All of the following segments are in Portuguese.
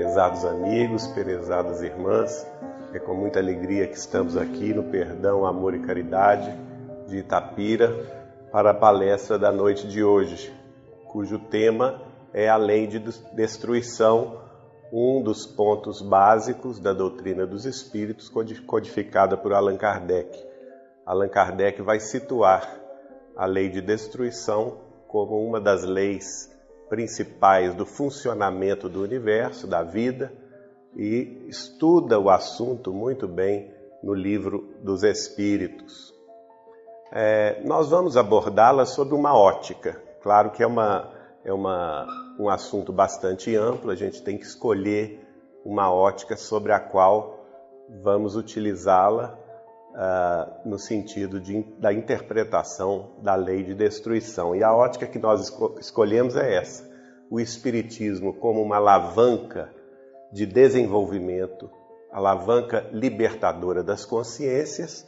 Prezados amigos, prezadas irmãs, é com muita alegria que estamos aqui no Perdão, Amor e Caridade de Itapira para a palestra da noite de hoje, cujo tema é a lei de destruição, um dos pontos básicos da doutrina dos espíritos codificada por Allan Kardec. Allan Kardec vai situar a lei de destruição como uma das leis principais do funcionamento do universo, da vida, e estuda o assunto muito bem no livro dos Espíritos. É, nós vamos abordá-la sob uma ótica. Claro que é, uma, é uma, um assunto bastante amplo, a gente tem que escolher uma ótica sobre a qual vamos utilizá-la uh, no sentido de, da interpretação da lei de destruição. E a ótica que nós esco escolhemos é essa: o Espiritismo como uma alavanca de desenvolvimento, alavanca libertadora das consciências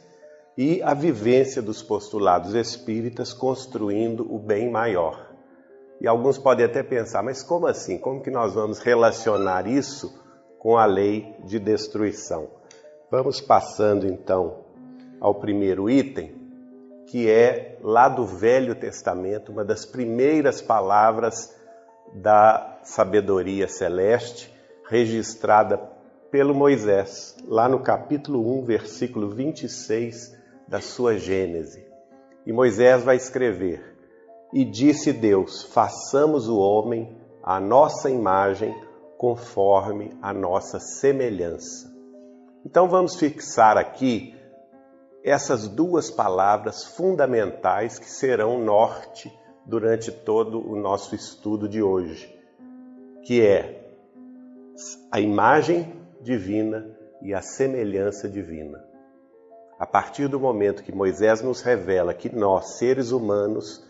e a vivência dos postulados espíritas construindo o bem maior. E alguns podem até pensar, mas como assim? Como que nós vamos relacionar isso com a lei de destruição? Vamos passando então ao primeiro item, que é lá do Velho Testamento, uma das primeiras palavras da sabedoria celeste registrada pelo Moisés, lá no capítulo 1, versículo 26 da sua Gênese. E Moisés vai escrever: E disse Deus: Façamos o homem à nossa imagem, conforme a nossa semelhança. Então vamos fixar aqui essas duas palavras fundamentais que serão norte durante todo o nosso estudo de hoje, que é a imagem divina e a semelhança divina. A partir do momento que Moisés nos revela que nós, seres humanos,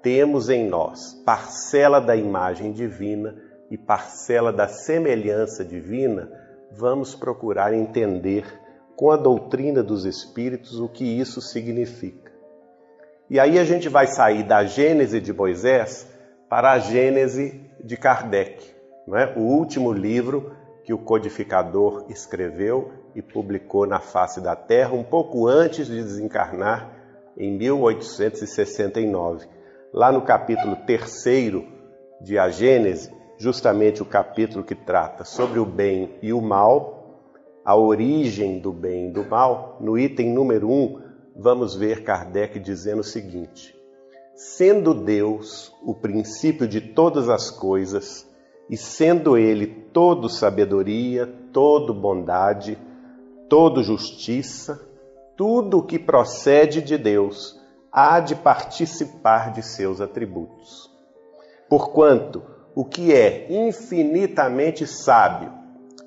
temos em nós parcela da imagem divina e parcela da semelhança divina, vamos procurar entender com a doutrina dos Espíritos o que isso significa. E aí a gente vai sair da Gênese de Moisés para a Gênese de Kardec, não é? o último livro que o codificador escreveu e publicou na face da Terra um pouco antes de desencarnar em 1869. Lá no capítulo 3 de A Gênese, justamente o capítulo que trata sobre o bem e o mal, a origem do bem e do mal, no item número 1, vamos ver Kardec dizendo o seguinte: Sendo Deus o princípio de todas as coisas, e sendo Ele todo sabedoria, todo bondade, todo justiça, tudo o que procede de Deus há de participar de seus atributos. Porquanto o que é infinitamente sábio,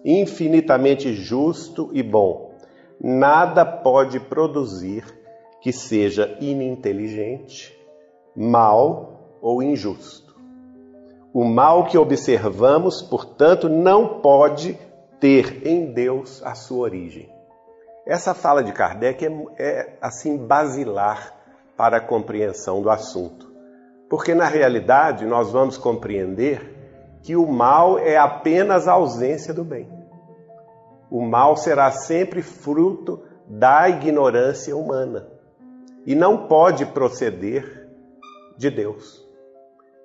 infinitamente justo e bom. Nada pode produzir que seja ininteligente, mal ou injusto. O mal que observamos, portanto, não pode ter em Deus a sua origem. Essa fala de Kardec é, é assim basilar para a compreensão do assunto. Porque na realidade nós vamos compreender que o mal é apenas a ausência do bem. O mal será sempre fruto da ignorância humana e não pode proceder de Deus,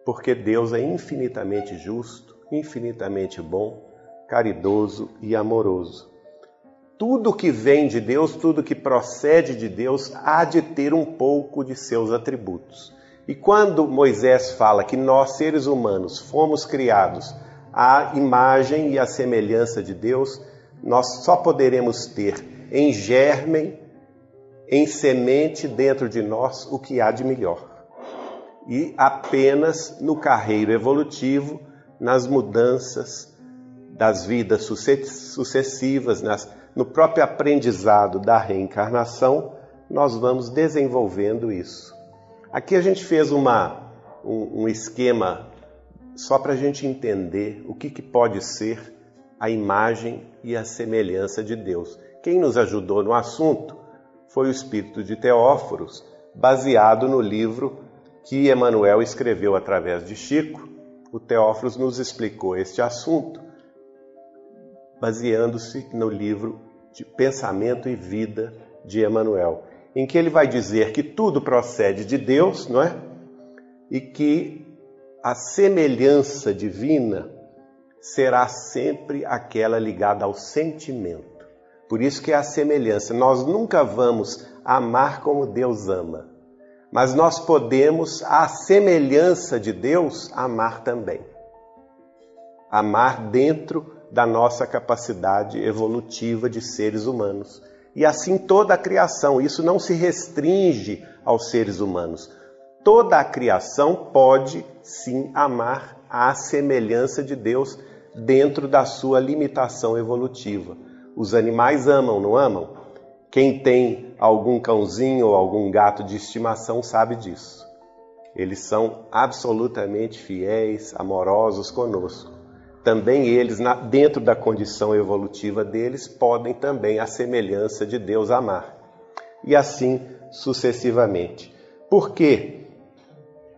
porque Deus é infinitamente justo, infinitamente bom, caridoso e amoroso. Tudo que vem de Deus, tudo que procede de Deus, há de ter um pouco de seus atributos. E quando Moisés fala que nós, seres humanos, fomos criados à imagem e à semelhança de Deus, nós só poderemos ter em germen, em semente dentro de nós o que há de melhor. E apenas no carreiro evolutivo, nas mudanças das vidas sucessivas, nas, no próprio aprendizado da reencarnação, nós vamos desenvolvendo isso. Aqui a gente fez uma, um, um esquema só para a gente entender o que, que pode ser a imagem e a semelhança de Deus. Quem nos ajudou no assunto foi o espírito de Teóforos, baseado no livro que Emmanuel escreveu através de Chico. O Teóforos nos explicou este assunto baseando-se no livro de Pensamento e Vida de Emmanuel, em que ele vai dizer que tudo procede de Deus, não é? E que a semelhança divina será sempre aquela ligada ao sentimento. Por isso que é a semelhança. Nós nunca vamos amar como Deus ama, mas nós podemos, à semelhança de Deus, amar também. Amar dentro da nossa capacidade evolutiva de seres humanos. E assim toda a criação, isso não se restringe aos seres humanos. Toda a criação pode sim amar à semelhança de Deus dentro da sua limitação evolutiva. Os animais amam, não amam? Quem tem algum cãozinho ou algum gato de estimação sabe disso. Eles são absolutamente fiéis, amorosos conosco também eles, dentro da condição evolutiva deles, podem também, à semelhança de Deus, amar. E assim sucessivamente. Porque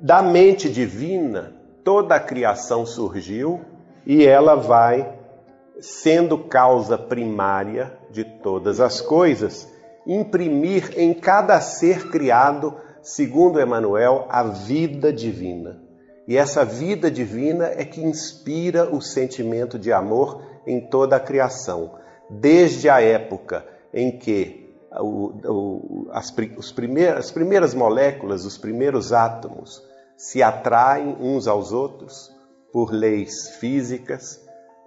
da mente divina toda a criação surgiu e ela vai, sendo causa primária de todas as coisas, imprimir em cada ser criado, segundo Emmanuel, a vida divina. E essa vida divina é que inspira o sentimento de amor em toda a criação, desde a época em que as, primeiras, as primeiras moléculas, os primeiros átomos, se atraem uns aos outros por leis físicas.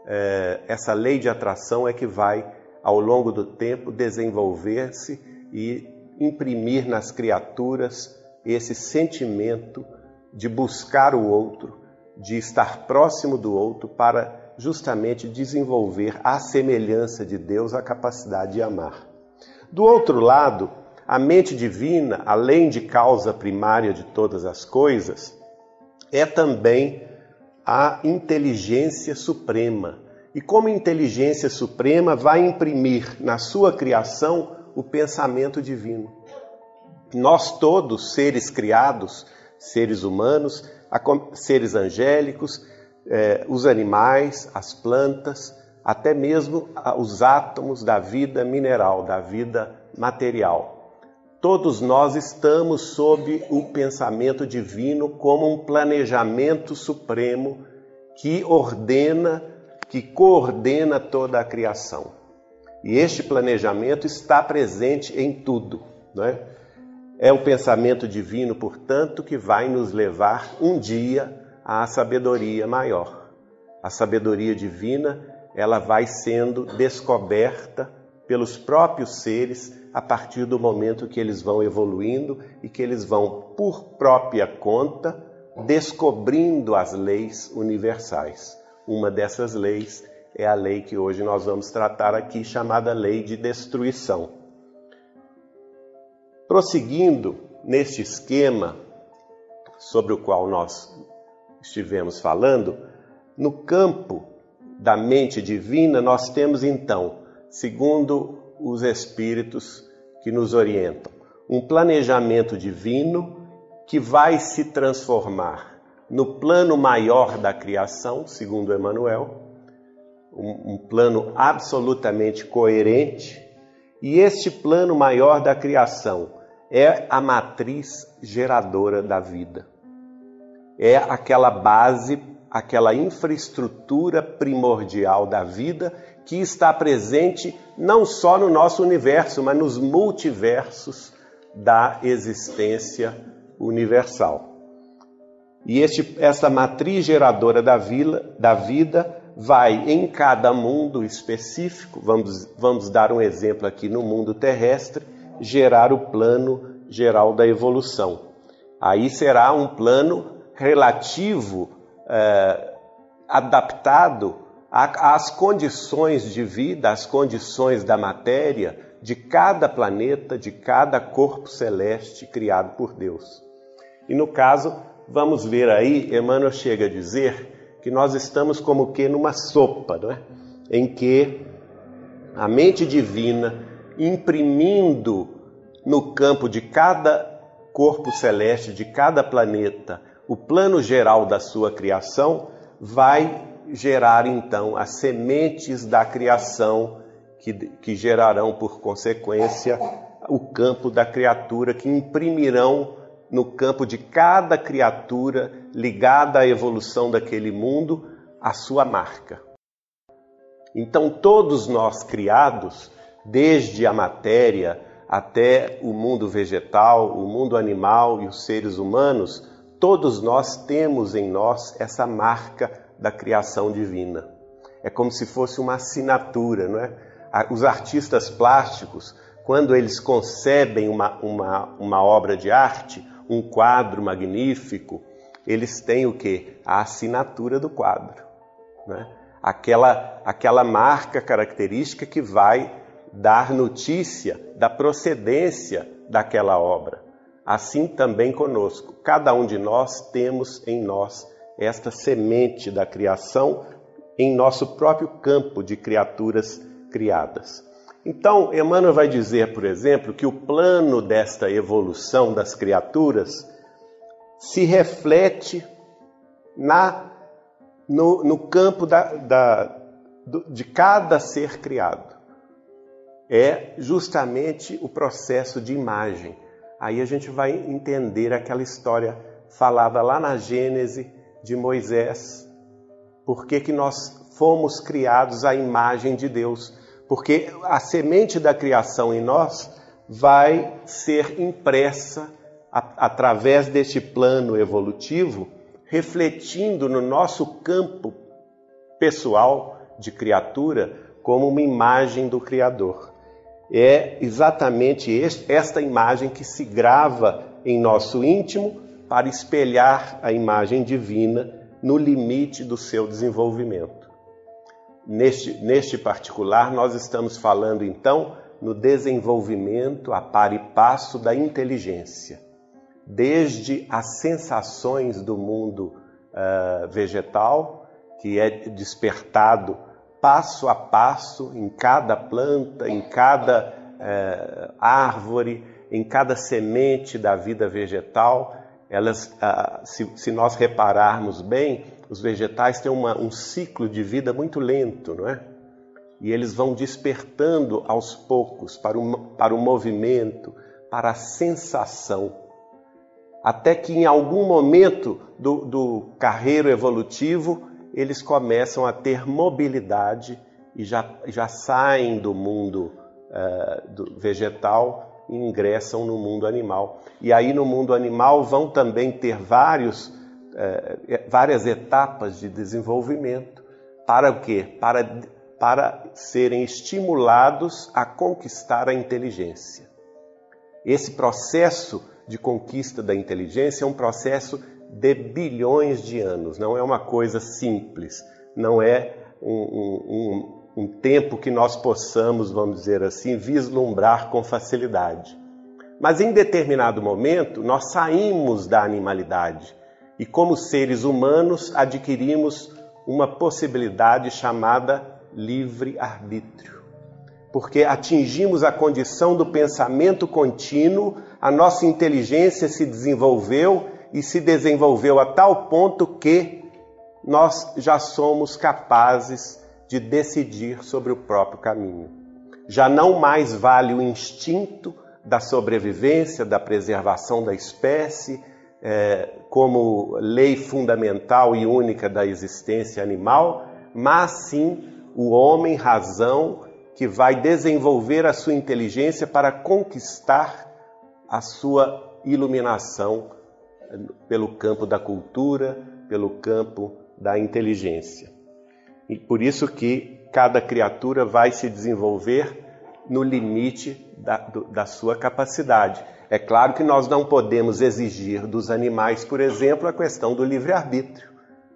É, essa lei de atração é que vai, ao longo do tempo, desenvolver-se e imprimir nas criaturas esse sentimento de buscar o outro, de estar próximo do outro para justamente desenvolver a semelhança de Deus a capacidade de amar. Do outro lado, a mente divina, além de causa primária de todas as coisas, é também a inteligência suprema. E como inteligência suprema, vai imprimir na sua criação o pensamento divino. Nós todos, seres criados, seres humanos, seres angélicos, eh, os animais, as plantas, até mesmo os átomos da vida mineral, da vida material. Todos nós estamos sob o pensamento divino como um planejamento supremo que ordena, que coordena toda a criação. E este planejamento está presente em tudo, não é? É o pensamento divino, portanto, que vai nos levar um dia à sabedoria maior. A sabedoria divina, ela vai sendo descoberta pelos próprios seres a partir do momento que eles vão evoluindo e que eles vão, por própria conta, descobrindo as leis universais. Uma dessas leis é a lei que hoje nós vamos tratar aqui, chamada lei de destruição. Prosseguindo neste esquema sobre o qual nós estivemos falando, no campo da mente divina, nós temos então, segundo os espíritos que nos orientam, um planejamento divino que vai se transformar no plano maior da criação, segundo Emmanuel, um, um plano absolutamente coerente, e este plano maior da criação é a matriz geradora da vida. É aquela base, aquela infraestrutura primordial da vida que está presente não só no nosso universo, mas nos multiversos da existência universal. E este, essa matriz geradora da, vila, da vida vai em cada mundo específico, vamos, vamos dar um exemplo aqui no mundo terrestre, gerar o plano geral da evolução. Aí será um plano relativo, é, adaptado às condições de vida, às condições da matéria de cada planeta, de cada corpo celeste criado por Deus. E no caso, vamos ver aí, Emmanuel chega a dizer que nós estamos como que numa sopa, não é? em que a mente divina imprimindo no campo de cada corpo celeste, de cada planeta, o plano geral da sua criação, vai gerar então as sementes da criação que, que gerarão por consequência o campo da criatura, que imprimirão no campo de cada criatura ligada à evolução daquele mundo a sua marca. Então, todos nós criados, desde a matéria até o mundo vegetal, o mundo animal e os seres humanos, todos nós temos em nós essa marca da criação divina. É como se fosse uma assinatura, não é? Os artistas plásticos, quando eles concebem uma, uma, uma obra de arte, um quadro magnífico, eles têm o que? A assinatura do quadro. Né? Aquela, aquela marca característica que vai dar notícia da procedência daquela obra. Assim também conosco. Cada um de nós temos em nós esta semente da criação em nosso próprio campo de criaturas criadas. Então, Emmanuel vai dizer, por exemplo, que o plano desta evolução das criaturas se reflete na, no, no campo da, da, de cada ser criado. É justamente o processo de imagem. Aí a gente vai entender aquela história falada lá na Gênese de Moisés. Por que, que nós fomos criados à imagem de Deus? porque a semente da criação em nós vai ser impressa a, através deste plano evolutivo, refletindo no nosso campo pessoal de criatura como uma imagem do Criador. É exatamente esta imagem que se grava em nosso íntimo para espelhar a imagem divina no limite do seu desenvolvimento. Neste, neste particular, nós estamos falando então no desenvolvimento a par e passo da inteligência, desde as sensações do mundo uh, vegetal, que é despertado passo a passo em cada planta, em cada uh, árvore, em cada semente da vida vegetal. Elas, uh, se, se nós repararmos bem, os vegetais têm uma, um ciclo de vida muito lento, não é? E eles vão despertando aos poucos para o, para o movimento, para a sensação, até que em algum momento do, do carreiro evolutivo eles começam a ter mobilidade e já, já saem do mundo uh, do vegetal e ingressam no mundo animal. E aí no mundo animal vão também ter vários é, várias etapas de desenvolvimento. Para o quê? Para, para serem estimulados a conquistar a inteligência. Esse processo de conquista da inteligência é um processo de bilhões de anos, não é uma coisa simples, não é um, um, um, tempo que nós possamos, vamos dizer assim, vislumbrar com facilidade. Mas em determinado momento, nós saímos da animalidade e, como seres humanos, adquirimos uma possibilidade chamada livre-arbítrio. Porque atingimos a condição do pensamento contínuo, a nossa inteligência se desenvolveu e se desenvolveu a tal ponto que nós já somos capazes de decidir sobre o próprio caminho. Já não mais vale o instinto da sobrevivência, da preservação da espécie, é, como lei fundamental e única da existência animal, mas sim o homem razão que vai desenvolver a sua inteligência para conquistar a sua iluminação pelo campo da cultura, pelo campo da inteligência. E por isso que cada criatura vai se desenvolver no limite da, do, da sua capacidade. É claro que nós não podemos exigir dos animais, por exemplo, a questão do livre-arbítrio,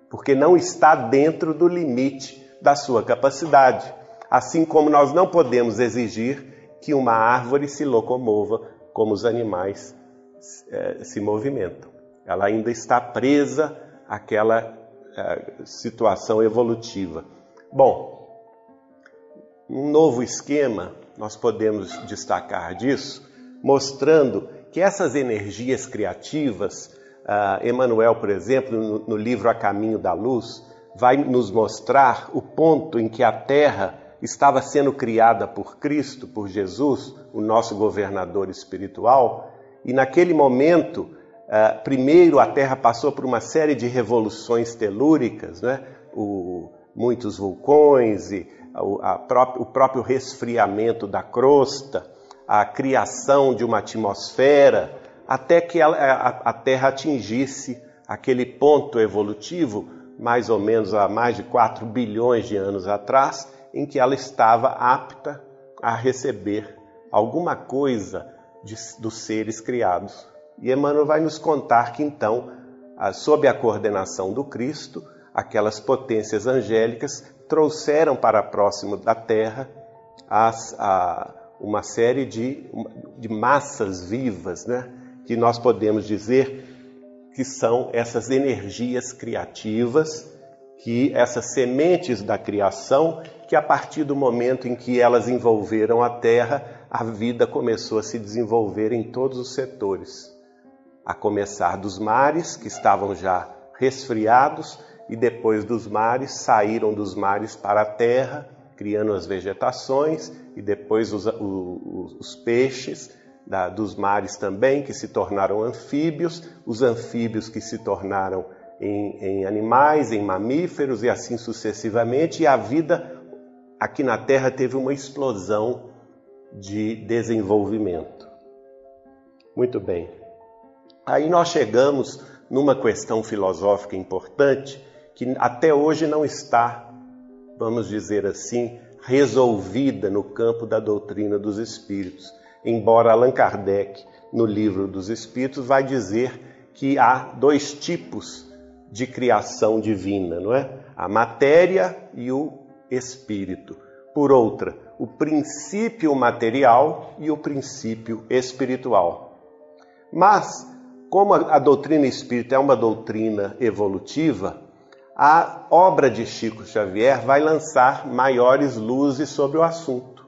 porque não está dentro do limite da sua capacidade. Assim como nós não podemos exigir que uma árvore se locomova como os animais é, se movimentam. Ela ainda está presa àquela é, situação evolutiva. Bom, um novo esquema nós podemos destacar disso mostrando que essas energias criativas, uh, Emmanuel, por exemplo, no, no, livro A Caminho da Luz, vai nos mostrar o ponto em que a terra estava sendo criada por Cristo, por Jesus, o nosso governador espiritual, e naquele momento, uh, primeiro a Terra passou por uma série de revoluções telúricas, né? o, muitos vulcões, e a, a o próprio resfriamento da crosta, a criação de uma atmosfera, até que a, a, Terra atingisse aquele ponto evolutivo, mais ou menos há mais de 4 bilhões de anos atrás, em que ela estava apta a receber alguma coisa de, dos seres criados. E Emmanuel vai nos contar que então, sob a coordenação do Cristo, aquelas potências angélicas trouxeram para próximo da Terra as, a, uma série de, de massas vivas, né? que nós podemos dizer que são essas energias criativas, que essas sementes da criação que a partir do momento em que elas envolveram a terra, a vida começou a se desenvolver em todos os setores. A começar dos mares, que estavam já resfriados, e depois dos mares, saíram dos mares para a terra, criando as vegetações, e depois os, os, os peixes da, dos mares também, que se tornaram anfíbios, os anfíbios que se tornaram em, em animais, em mamíferos, e assim sucessivamente, e a vida aqui na Terra teve uma explosão de desenvolvimento. Muito bem. Aí nós chegamos numa questão filosófica importante que até hoje não está, vamos dizer assim, resolvida no campo da doutrina dos espíritos. Embora Allan Kardec, no livro dos Espíritos, vai dizer que há dois tipos de criação divina, não é? A matéria e o espírito. Por outra, o princípio material e o princípio espiritual. Mas, como a, a doutrina espírita é uma doutrina evolutiva, a obra de Chico Xavier vai lançar maiores luzes sobre o assunto.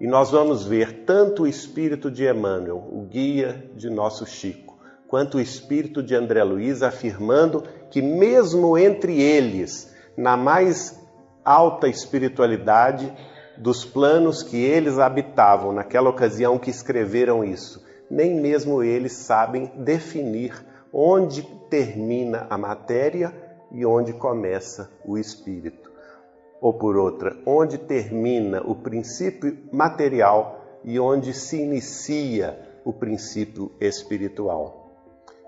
E nós vamos ver tanto o espírito de Emmanuel, o guia de nosso Chico, quanto o espírito de André Luiz afirmando que, mesmo entre eles, na mais alta espiritualidade dos planos que eles habitavam naquela ocasião que escreveram isso. Nem mesmo eles sabem definir onde termina a matéria e onde começa o espírito. Ou por outra, onde termina o princípio material e onde se inicia o princípio espiritual.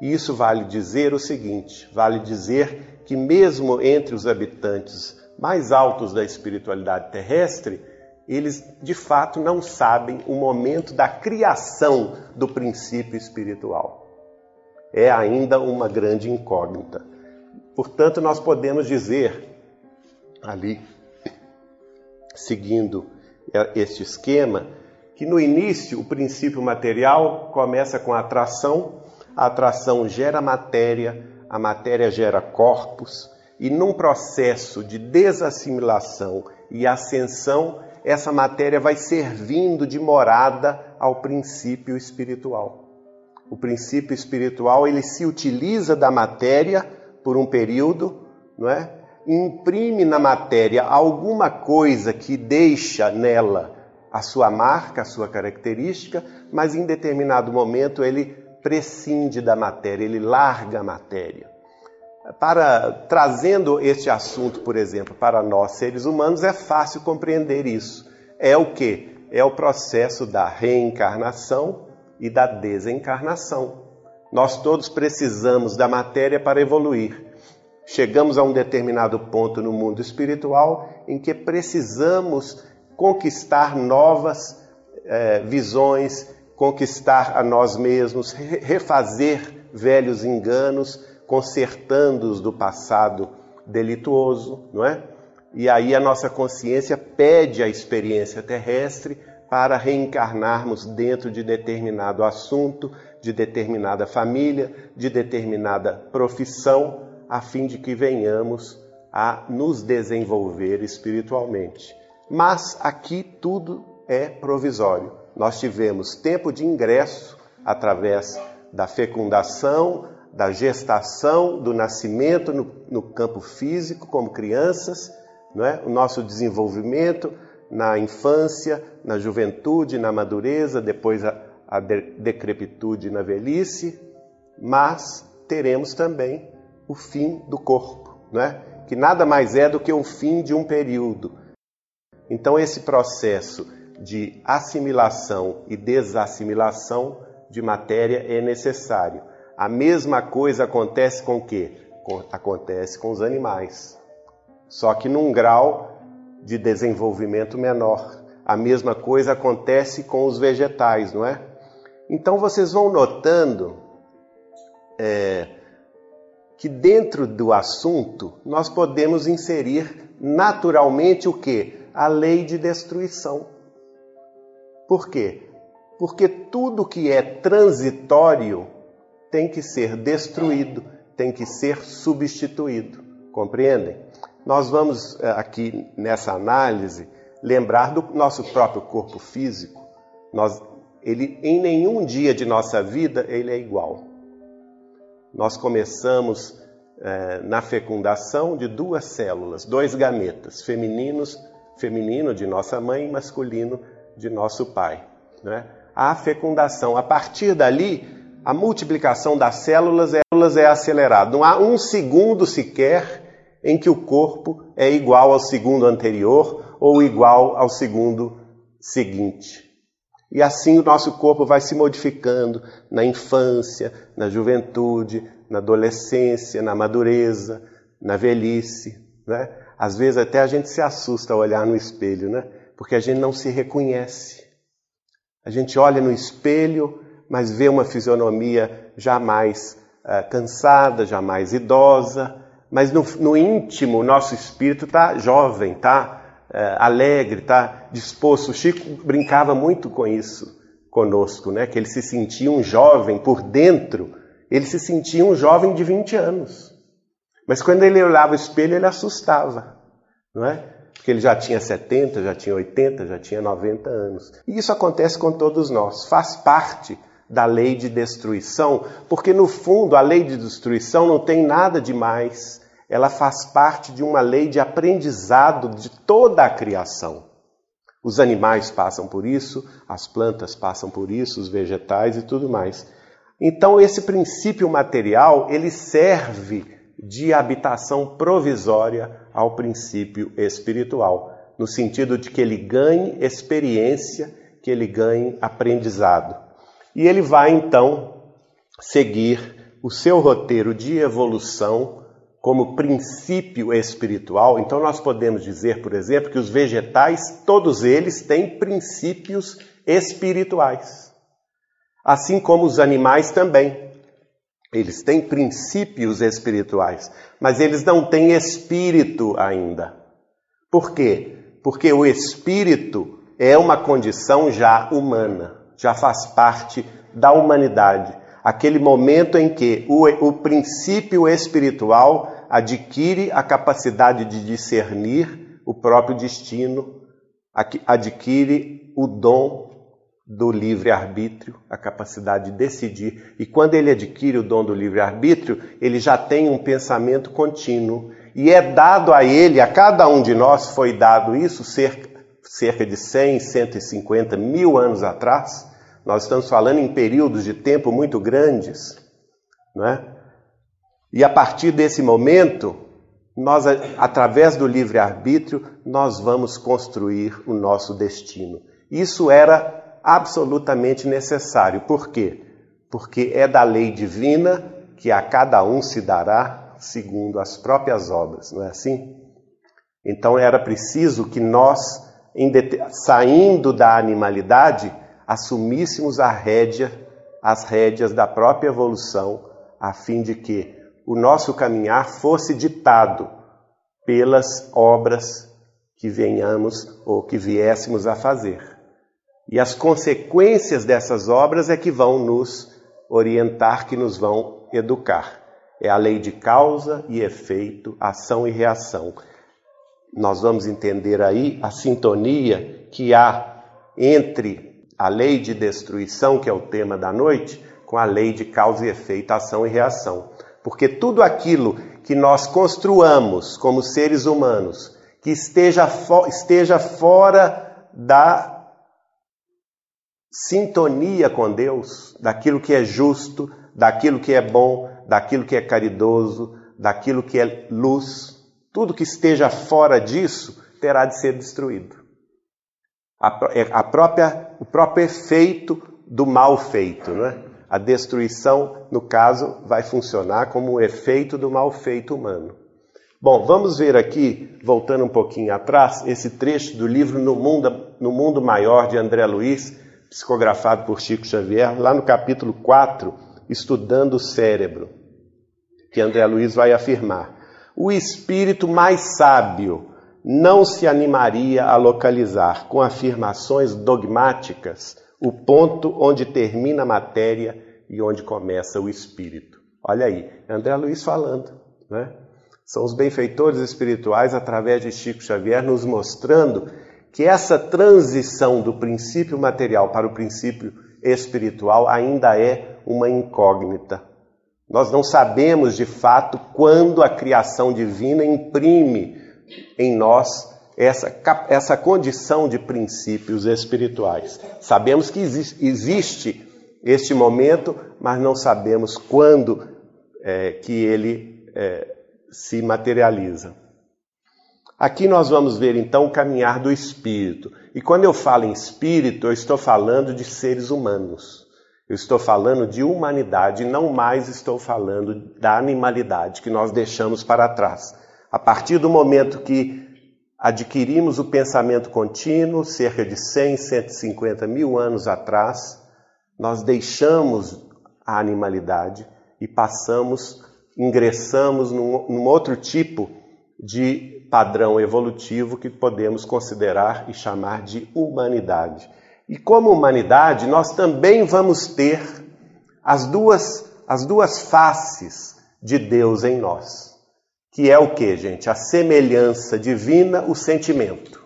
E isso vale dizer o seguinte: vale dizer que, mesmo entre os habitantes mais altos da espiritualidade terrestre, eles de fato não sabem o momento da criação do princípio espiritual. É ainda uma grande incógnita. Portanto, nós podemos dizer, ali, seguindo este esquema, que no início o princípio material começa com a atração, a atração gera matéria, a matéria gera corpos, e num processo de desassimilação e ascensão, essa matéria vai servindo de morada ao princípio espiritual. O princípio espiritual ele se utiliza da matéria por um período, não é? Imprime na matéria alguma coisa que deixa nela a sua marca, a sua característica, mas em determinado momento ele prescinde da matéria, ele larga a matéria para trazendo este assunto, por exemplo, para nós seres humanos, é fácil compreender isso. É o que? É o processo da reencarnação e da desencarnação. Nós todos precisamos da matéria para evoluir. Chegamos a um determinado ponto no mundo espiritual em que precisamos conquistar novas eh, visões, conquistar a nós mesmos, refazer velhos enganos, consertando-os do passado delituoso, não é? E aí a nossa consciência pede a experiência terrestre para reencarnarmos dentro de determinado assunto, de determinada família, de determinada profissão, a fim de que venhamos a nos desenvolver espiritualmente. Mas aqui tudo é provisório. Nós tivemos tempo de ingresso através da fecundação, da gestação, do nascimento no, no campo físico, como crianças, não é? o nosso desenvolvimento na infância, na juventude, na madureza, depois a, a decrepitude na velhice, mas teremos também o fim do corpo, não é? que nada mais é do que o fim de um período. Então, esse processo de assimilação e desassimilação de matéria é necessário. A mesma coisa acontece com o quê? Acontece com os animais. Só que num grau de desenvolvimento menor. A mesma coisa acontece com os vegetais, não é? Então vocês vão notando é, que dentro do assunto nós podemos inserir naturalmente o que? A lei de destruição. Por quê? Porque tudo que é transitório tem que ser destruído, tem que ser substituído. Compreendem? Nós vamos eh, aqui nessa análise lembrar do nosso próprio corpo físico. Nós, ele, em nenhum dia de nossa vida ele é igual. Nós começamos é, na fecundação de duas células, dois gametas, femininos, feminino de nossa mãe e masculino de nosso pai. Né? A fecundação, a partir dali, a multiplicação das células, é acelerada. Não há um segundo sequer em que o corpo é igual ao segundo anterior ou igual ao segundo seguinte. E assim o nosso corpo vai se modificando na infância, na juventude, na adolescência, na madureza, na velhice. Né? Às vezes até a gente se assusta ao olhar no espelho, né? porque a gente não se reconhece. A gente olha no espelho, mas vê uma fisionomia jamais uh, cansada, jamais idosa, mas no, no íntimo, o nosso espírito está jovem, está uh, alegre, está disposto. O Chico brincava muito com isso conosco, né? que ele se sentia um jovem por dentro, ele se sentia um jovem de 20 anos. Mas quando ele olhava o espelho, ele assustava, não é? Porque ele já tinha 70, já tinha 80, já tinha 90 anos. E isso acontece com todos nós, faz parte da lei de destruição, porque no fundo a lei de destruição não tem nada de mais. Ela faz parte de uma lei de aprendizado de toda a criação. Os animais passam por isso, as plantas passam por isso, os vegetais e tudo mais. Então esse princípio material, ele serve de habitação provisória ao princípio espiritual, no sentido de que ele ganhe experiência, que ele ganhe aprendizado. E ele vai então seguir o seu roteiro de evolução como princípio espiritual. Então nós podemos dizer, por exemplo, que os vegetais, todos eles têm princípios espirituais. Assim como os animais também. Eles têm princípios espirituais, mas eles não têm espírito ainda. Por quê? Porque o espírito é uma condição já humana já faz parte da humanidade. Aquele momento em que o, o princípio espiritual adquire a capacidade de discernir o próprio destino, adquire o dom do livre-arbítrio, a capacidade de decidir. E quando ele adquire o dom do livre-arbítrio, ele já tem um pensamento contínuo. E é dado a ele, a cada um de nós foi dado isso, cerca, cerca de 100, 150 mil anos atrás, nós estamos falando em períodos de tempo muito grandes, não é? E a partir desse momento, nós, através do livre-arbítrio, nós vamos construir o nosso destino. Isso era absolutamente necessário. Por quê? Porque é da lei divina que a cada um se dará segundo as próprias obras, não é assim? Então era preciso que nós, saindo da animalidade, assumíssemos a rédea, as rédeas da própria evolução, a fim de que o nosso caminhar fosse ditado pelas obras que venhamos ou que viéssemos a fazer. E as consequências dessas obras é que vão nos orientar, que nos vão educar. É a lei de causa e efeito, ação e reação. Nós vamos entender aí a sintonia que há entre a lei de destruição, que é o tema da noite, com a lei de causa e efeito, ação e reação. Porque tudo aquilo que nós construamos como seres humanos, que esteja, fo esteja fora da sintonia com Deus, daquilo que é justo, daquilo que é bom, daquilo que é caridoso, daquilo que é luz, tudo que esteja fora disso terá de ser destruído. A, é, a própria, o próprio efeito do mal feito, não é? A destruição, no caso, vai funcionar como um efeito do mal feito humano. Bom, vamos ver aqui, voltando um pouquinho atrás, esse trecho do livro No Mundo, no Mundo Maior de André Luiz, psicografado por Chico Xavier, lá no capítulo 4, Estudando o Cérebro, que André Luiz vai afirmar. O espírito mais sábio não se animaria a localizar com afirmações dogmáticas o ponto onde termina a matéria e onde começa o espírito. Olha aí, André Luiz falando, né? São os benfeitores espirituais, através de Chico Xavier, nos mostrando que essa transição do princípio material para o princípio espiritual ainda é uma incógnita. Nós não sabemos de fato quando a criação divina imprime em nós essa, essa condição de princípios espirituais. Sabemos que existe, existe este momento, mas não sabemos quando é, que ele é, se materializa. Aqui nós vamos ver então o caminhar do espírito. E quando eu falo em espírito, eu estou falando de seres humanos. Eu estou falando de humanidade, não mais estou falando da animalidade que nós deixamos para trás. A partir do momento que adquirimos o pensamento contínuo, cerca de 100, 150 mil anos atrás, nós deixamos a animalidade e passamos, ingressamos num, num outro tipo de padrão evolutivo que podemos considerar e chamar de humanidade. E como humanidade, nós também vamos ter as duas, as duas faces de Deus em nós. Que é o que, gente? A semelhança divina, o sentimento.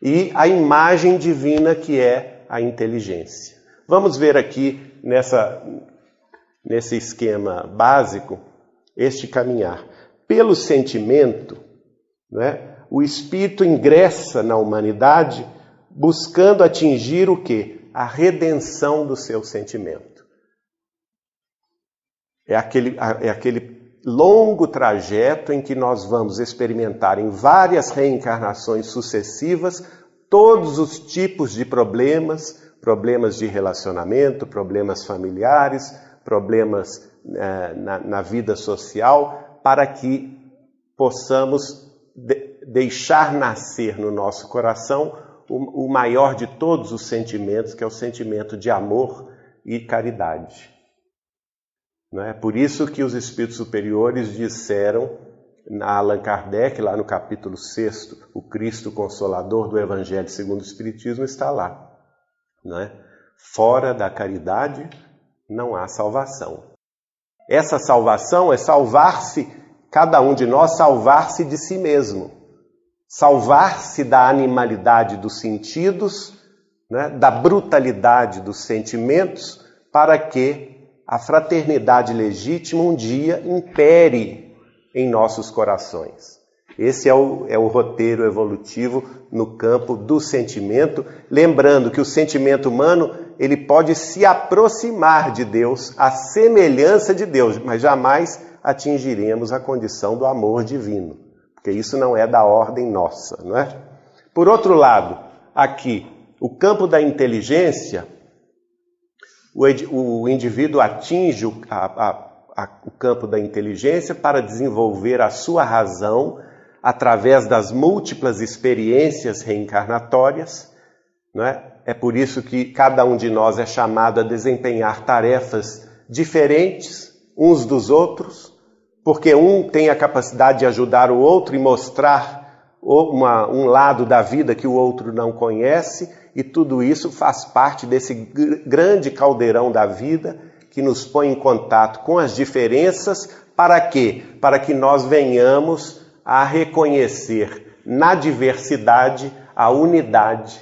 E a imagem divina, que é a inteligência. Vamos ver aqui nessa, nesse esquema básico este caminhar. Pelo sentimento, né, o espírito ingressa na humanidade buscando atingir o que? A redenção do seu sentimento. É aquele, é aquele longo trajeto em que nós vamos experimentar em várias reencarnações sucessivas todos os tipos de problemas, problemas de relacionamento, problemas familiares, problemas eh, na, na, vida social, para que possamos de, deixar nascer no nosso coração o, maior de todos os sentimentos, que é o sentimento de amor e caridade. Não é por isso que os espíritos superiores disseram na Allan Kardec, lá no capítulo 6, o Cristo Consolador do Evangelho segundo o Espiritismo está lá. Não é? Fora da caridade não há salvação. Essa salvação é salvar-se, cada um de nós salvar-se de si mesmo salvar-se da animalidade dos sentidos, né, da brutalidade dos sentimentos, para que a fraternidade legítima um dia impere em nossos corações. Esse é o, é o roteiro evolutivo no campo do sentimento, lembrando que o sentimento humano ele pode se aproximar de Deus, a semelhança de Deus, mas jamais atingiremos a condição do amor divino porque isso não é da ordem nossa, não é? Por outro lado, aqui, o campo da inteligência, o, o indivíduo atinge o, a, a, o campo da inteligência para desenvolver a sua razão através das múltiplas experiências reencarnatórias, não é? É por isso que cada um de nós é chamado a desempenhar tarefas diferentes uns dos outros, porque um tem a capacidade de ajudar o outro e mostrar uma, um lado da vida que o outro não conhece, e tudo isso faz parte desse grande caldeirão da vida que nos põe em contato com as diferenças, para quê? Para que nós venhamos a reconhecer na diversidade a unidade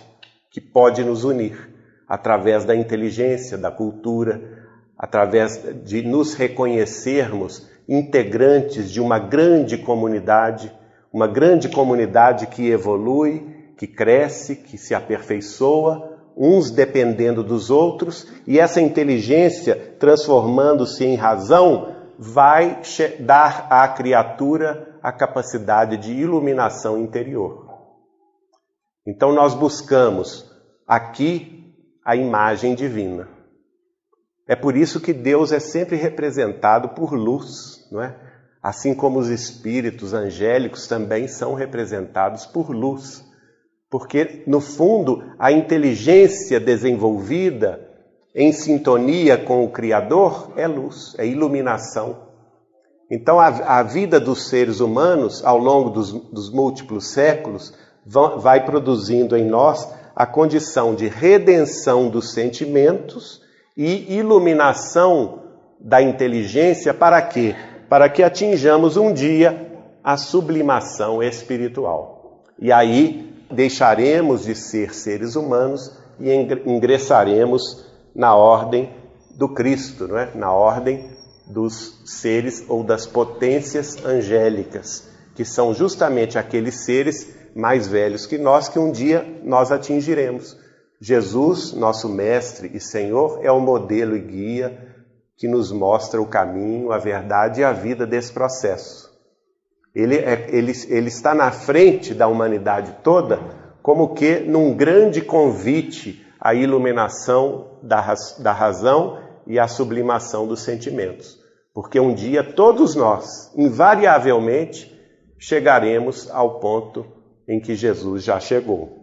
que pode nos unir através da inteligência, da cultura, através de nos reconhecermos integrantes de uma grande comunidade, uma grande comunidade que evolui, que cresce, que se aperfeiçoa, uns dependendo dos outros, e essa inteligência, transformando-se em razão, vai dar à criatura a capacidade de iluminação interior. Então nós buscamos aqui a imagem divina. É por isso que Deus é sempre representado por luz, não é? Assim como os espíritos angélicos também são representados por luz. Porque, no fundo, a inteligência desenvolvida em sintonia com o Criador é luz, é iluminação. Então, a, a vida dos seres humanos, ao longo dos, dos múltiplos séculos, vão, vai produzindo em nós a condição de redenção dos sentimentos e iluminação da inteligência para quê? Para que atinjamos um dia a sublimação espiritual. E aí deixaremos de ser seres humanos e ingressaremos na ordem do Cristo, não é? na ordem dos seres ou das potências angélicas, que são justamente aqueles seres mais velhos que nós que um dia nós atingiremos. Jesus, nosso Mestre e Senhor, é o modelo e guia que nos mostra o caminho, a verdade e a vida desse processo. Ele, é, ele, ele está na frente da humanidade toda, como que num grande convite à iluminação da, da razão e à sublimação dos sentimentos. Porque um dia todos nós, invariavelmente, chegaremos ao ponto em que Jesus já chegou.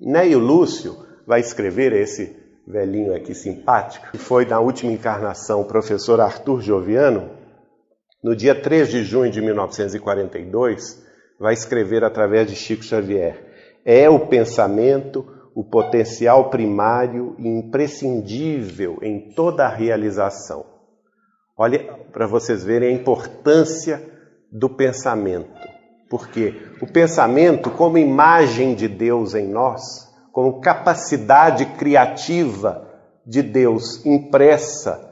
Neio Lúcio vai escrever esse velhinho aqui simpático, que foi na última encarnação o professor Arthur Joviano, no dia 3 de junho de 1942, vai escrever através de Chico Xavier: É o pensamento o potencial primário e imprescindível em toda a realização. Olha para vocês verem a importância do pensamento. Porque o pensamento, como imagem de Deus em nós, como capacidade criativa de Deus impressa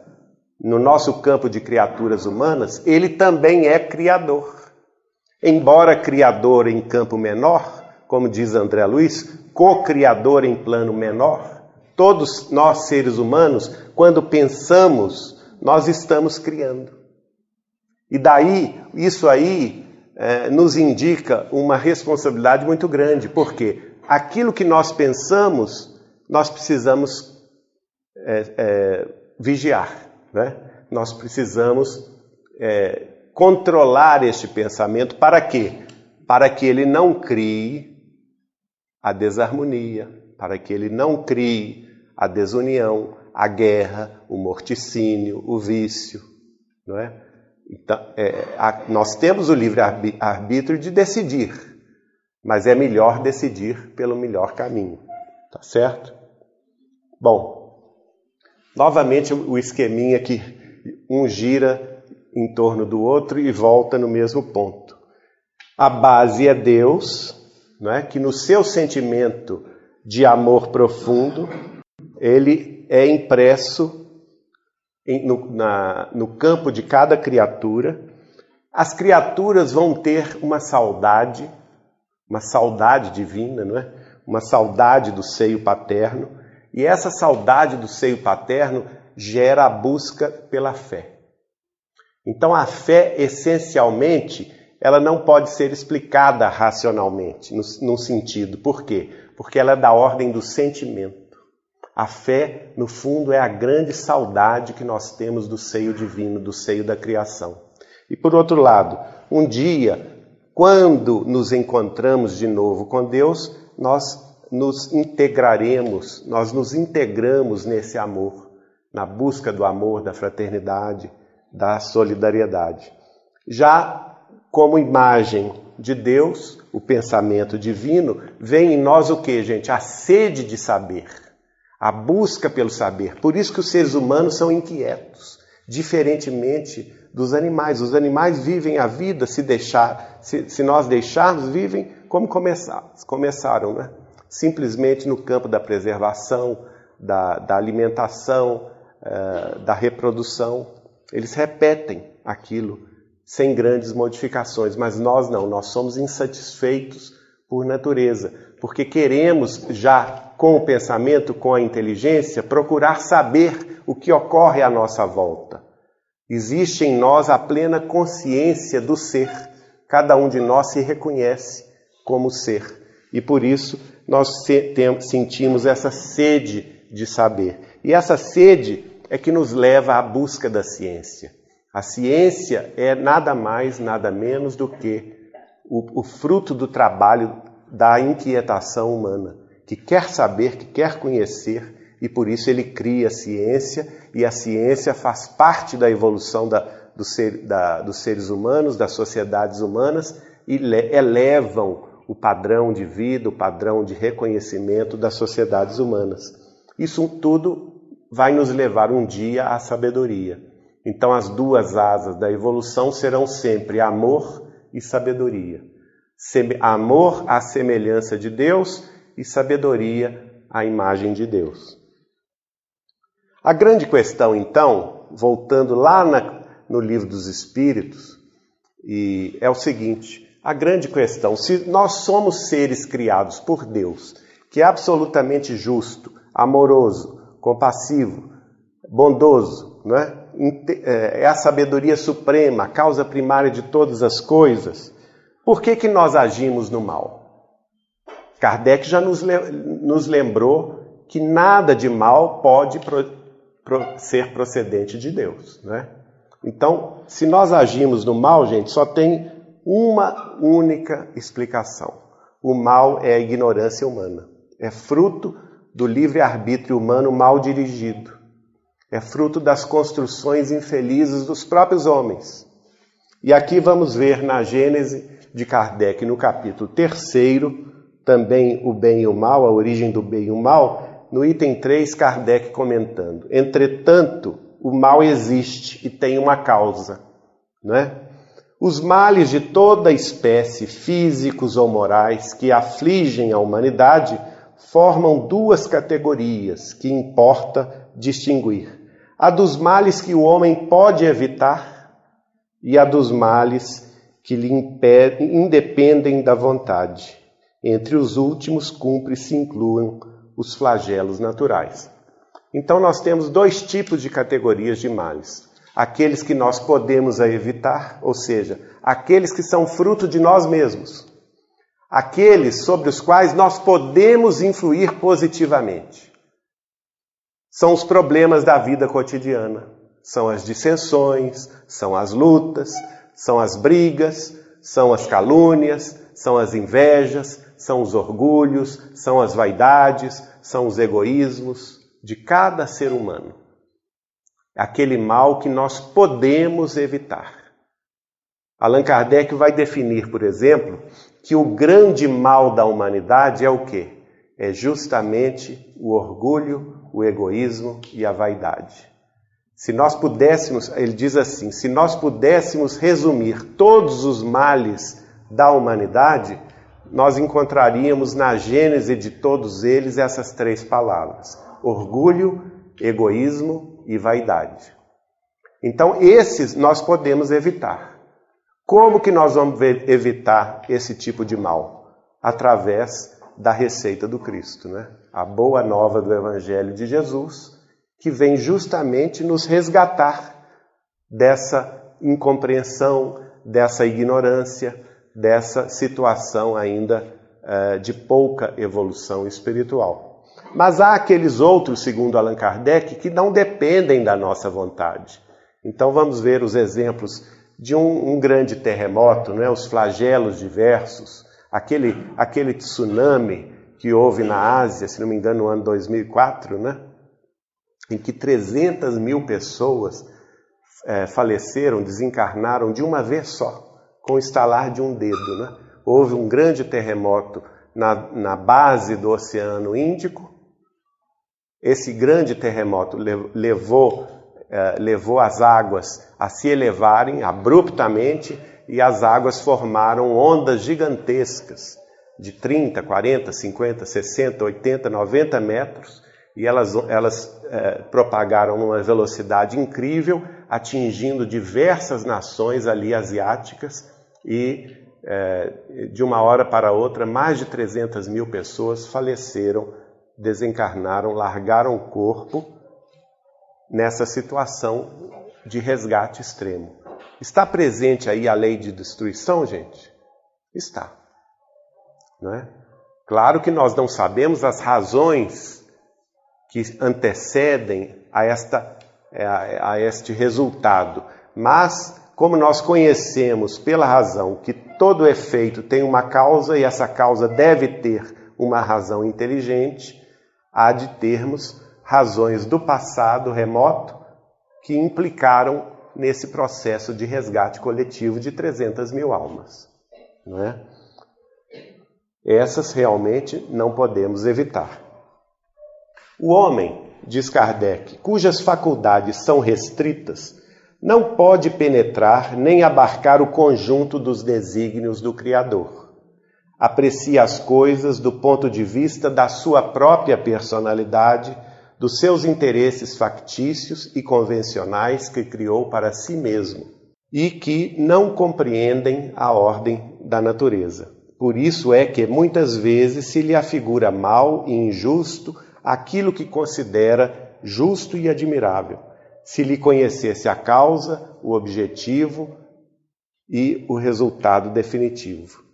no nosso campo de criaturas humanas, ele também é criador. Embora criador em campo menor, como diz André Luiz, co-criador em plano menor, todos nós seres humanos, quando pensamos, nós estamos criando. E daí, isso aí é, nos indica uma responsabilidade muito grande, porque aquilo que nós pensamos, nós precisamos é, é, vigiar, né? nós precisamos é, controlar este pensamento para quê? Para que ele não crie a desarmonia, para que ele não crie a desunião, a guerra, o morticínio, o vício, não é? Então, é, a, nós temos o livre arbítrio de decidir, mas é melhor decidir pelo melhor caminho, tá certo? Bom, novamente o esqueminha que um gira em torno do outro e volta no mesmo ponto. A base é Deus, não é? que no seu sentimento de amor profundo, ele é impresso em, no, na, no campo de cada criatura. As criaturas vão ter uma saudade uma saudade divina, não é? Uma saudade do seio paterno, e essa saudade do seio paterno gera a busca pela fé. Então a fé essencialmente, ela não pode ser explicada racionalmente, num sentido. Por quê? Porque ela é da ordem do sentimento. A fé, no fundo, é a grande saudade que nós temos do seio divino, do seio da criação. E por outro lado, um dia quando nos encontramos de novo com Deus, nós nos integraremos, nós nos integramos nesse amor, na busca do amor, da fraternidade, da solidariedade. Já como imagem de Deus, o pensamento divino, vem em nós o que, gente? A sede de saber, a busca pelo saber. Por isso que os seres humanos são inquietos, diferentemente dos animais. Os animais vivem a vida, se deixar, se, se nós deixarmos, vivem como começar, começaram, né? Simplesmente no campo da preservação, da, da alimentação, uh, da reprodução. Eles repetem aquilo sem grandes modificações, mas nós não, nós somos insatisfeitos por natureza, porque queremos já com o pensamento, com a inteligência, procurar saber o que ocorre à nossa volta. Existe em nós a plena consciência do ser. Cada um de nós se reconhece como ser. E por isso nós sentimos essa sede de saber. E essa sede é que nos leva à busca da ciência. A ciência é nada mais, nada menos do que o, o fruto do trabalho da inquietação humana, que quer saber, que quer conhecer, e por isso ele cria a ciência, e a ciência faz parte da evolução da, do ser, da, dos seres humanos, das sociedades humanas, e le, elevam o padrão de vida, o padrão de reconhecimento das sociedades humanas. Isso tudo vai nos levar um dia à sabedoria. Então, as duas asas da evolução serão sempre amor e sabedoria. Amor à semelhança de Deus e sabedoria à imagem de Deus. A grande questão, então, voltando lá na, no livro dos Espíritos, é o seguinte: a grande questão, se nós somos seres criados por Deus, que é absolutamente justo, amoroso, compassivo, bondoso, não é? é a sabedoria suprema, a causa primária de todas as coisas, por que, que nós agimos no mal? Kardec já nos, nos lembrou que nada de mal pode ser procedente de Deus. Né? Então, se nós agimos no mal, gente, só tem uma única explicação: o mal é a ignorância humana, é fruto do livre-arbítrio humano mal dirigido. É fruto das construções infelizes dos próprios homens. E aqui vamos ver na Gênese de Kardec, no capítulo 3, também o bem e o mal, a origem do bem e o mal, no item 3, Kardec comentando: Entretanto, o mal existe e tem uma causa, não é? Os males de toda espécie, físicos ou morais, que afligem a humanidade, formam duas categorias que importa distinguir: a dos males que o homem pode evitar e a dos males que lhe independem da vontade. Entre os últimos, cumpre-se incluam os flagelos naturais. Então, nós temos dois tipos de categorias de males: aqueles que nós podemos evitar, ou seja, aqueles que são fruto de nós mesmos aqueles sobre os quais nós podemos influir positivamente. São os problemas da vida cotidiana, são as dissensões, são as lutas, são as brigas, são as calúnias, são as invejas, são os orgulhos, são as vaidades, são os egoísmos de cada ser humano. Aquele mal que nós podemos evitar. Allan Kardec vai definir, por exemplo, que o grande mal da humanidade é o quê? É justamente o orgulho, o egoísmo e a vaidade. Se nós pudéssemos, ele diz assim: se nós pudéssemos resumir todos os males da humanidade, nós encontraríamos na gênese de todos eles essas três palavras: orgulho, egoísmo e vaidade. Então, esses nós podemos evitar. Como que nós vamos evitar esse tipo de mal? Através da receita do Cristo, né? A boa nova do Evangelho de Jesus, que vem justamente nos resgatar dessa incompreensão, dessa ignorância, dessa situação ainda uh, de pouca evolução espiritual. Mas há aqueles outros, segundo Allan Kardec, que não dependem da nossa vontade. Então vamos ver os exemplos de um, um grande terremoto, né, os flagelos diversos, aquele, aquele tsunami que houve na Ásia, se não me engano, no ano 2004, né, em que 300 mil pessoas é, faleceram, desencarnaram de uma vez só, com o estalar de um dedo. Né? Houve um grande terremoto na, na base do Oceano Índico. Esse grande terremoto levou eh, levou as águas a se elevarem abruptamente e as águas formaram ondas gigantescas de 30, 40, 50, 60, 80, 90 metros e elas, elas é, propagaram numa velocidade incrível, atingindo diversas nações ali asiáticas e é, de uma hora para outra mais de 300 mil pessoas faleceram, desencarnaram, largaram o corpo nessa situação de resgate extremo. Está presente aí a lei de destruição, gente? Está. Não é? Claro que nós não sabemos as razões que antecedem a, esta, a, a este resultado, mas como nós conhecemos pela razão que todo efeito tem uma causa e essa causa deve ter uma razão inteligente, há de termos razões do passado remoto que implicaram nesse processo de resgate coletivo de 300 mil almas. Não é? Essas realmente não podemos evitar. O homem, diz Kardec, cujas faculdades são restritas, não pode penetrar nem abarcar o conjunto dos desígnios do Criador. Aprecia as coisas do ponto de vista da sua própria personalidade, dos seus interesses factícios e convencionais que criou para si mesmo e que não compreendem a ordem da natureza. Por isso é que muitas vezes se lhe afigura mal e injusto aquilo que considera justo e admirável, se lhe conhecesse a causa, o objetivo e o resultado definitivo.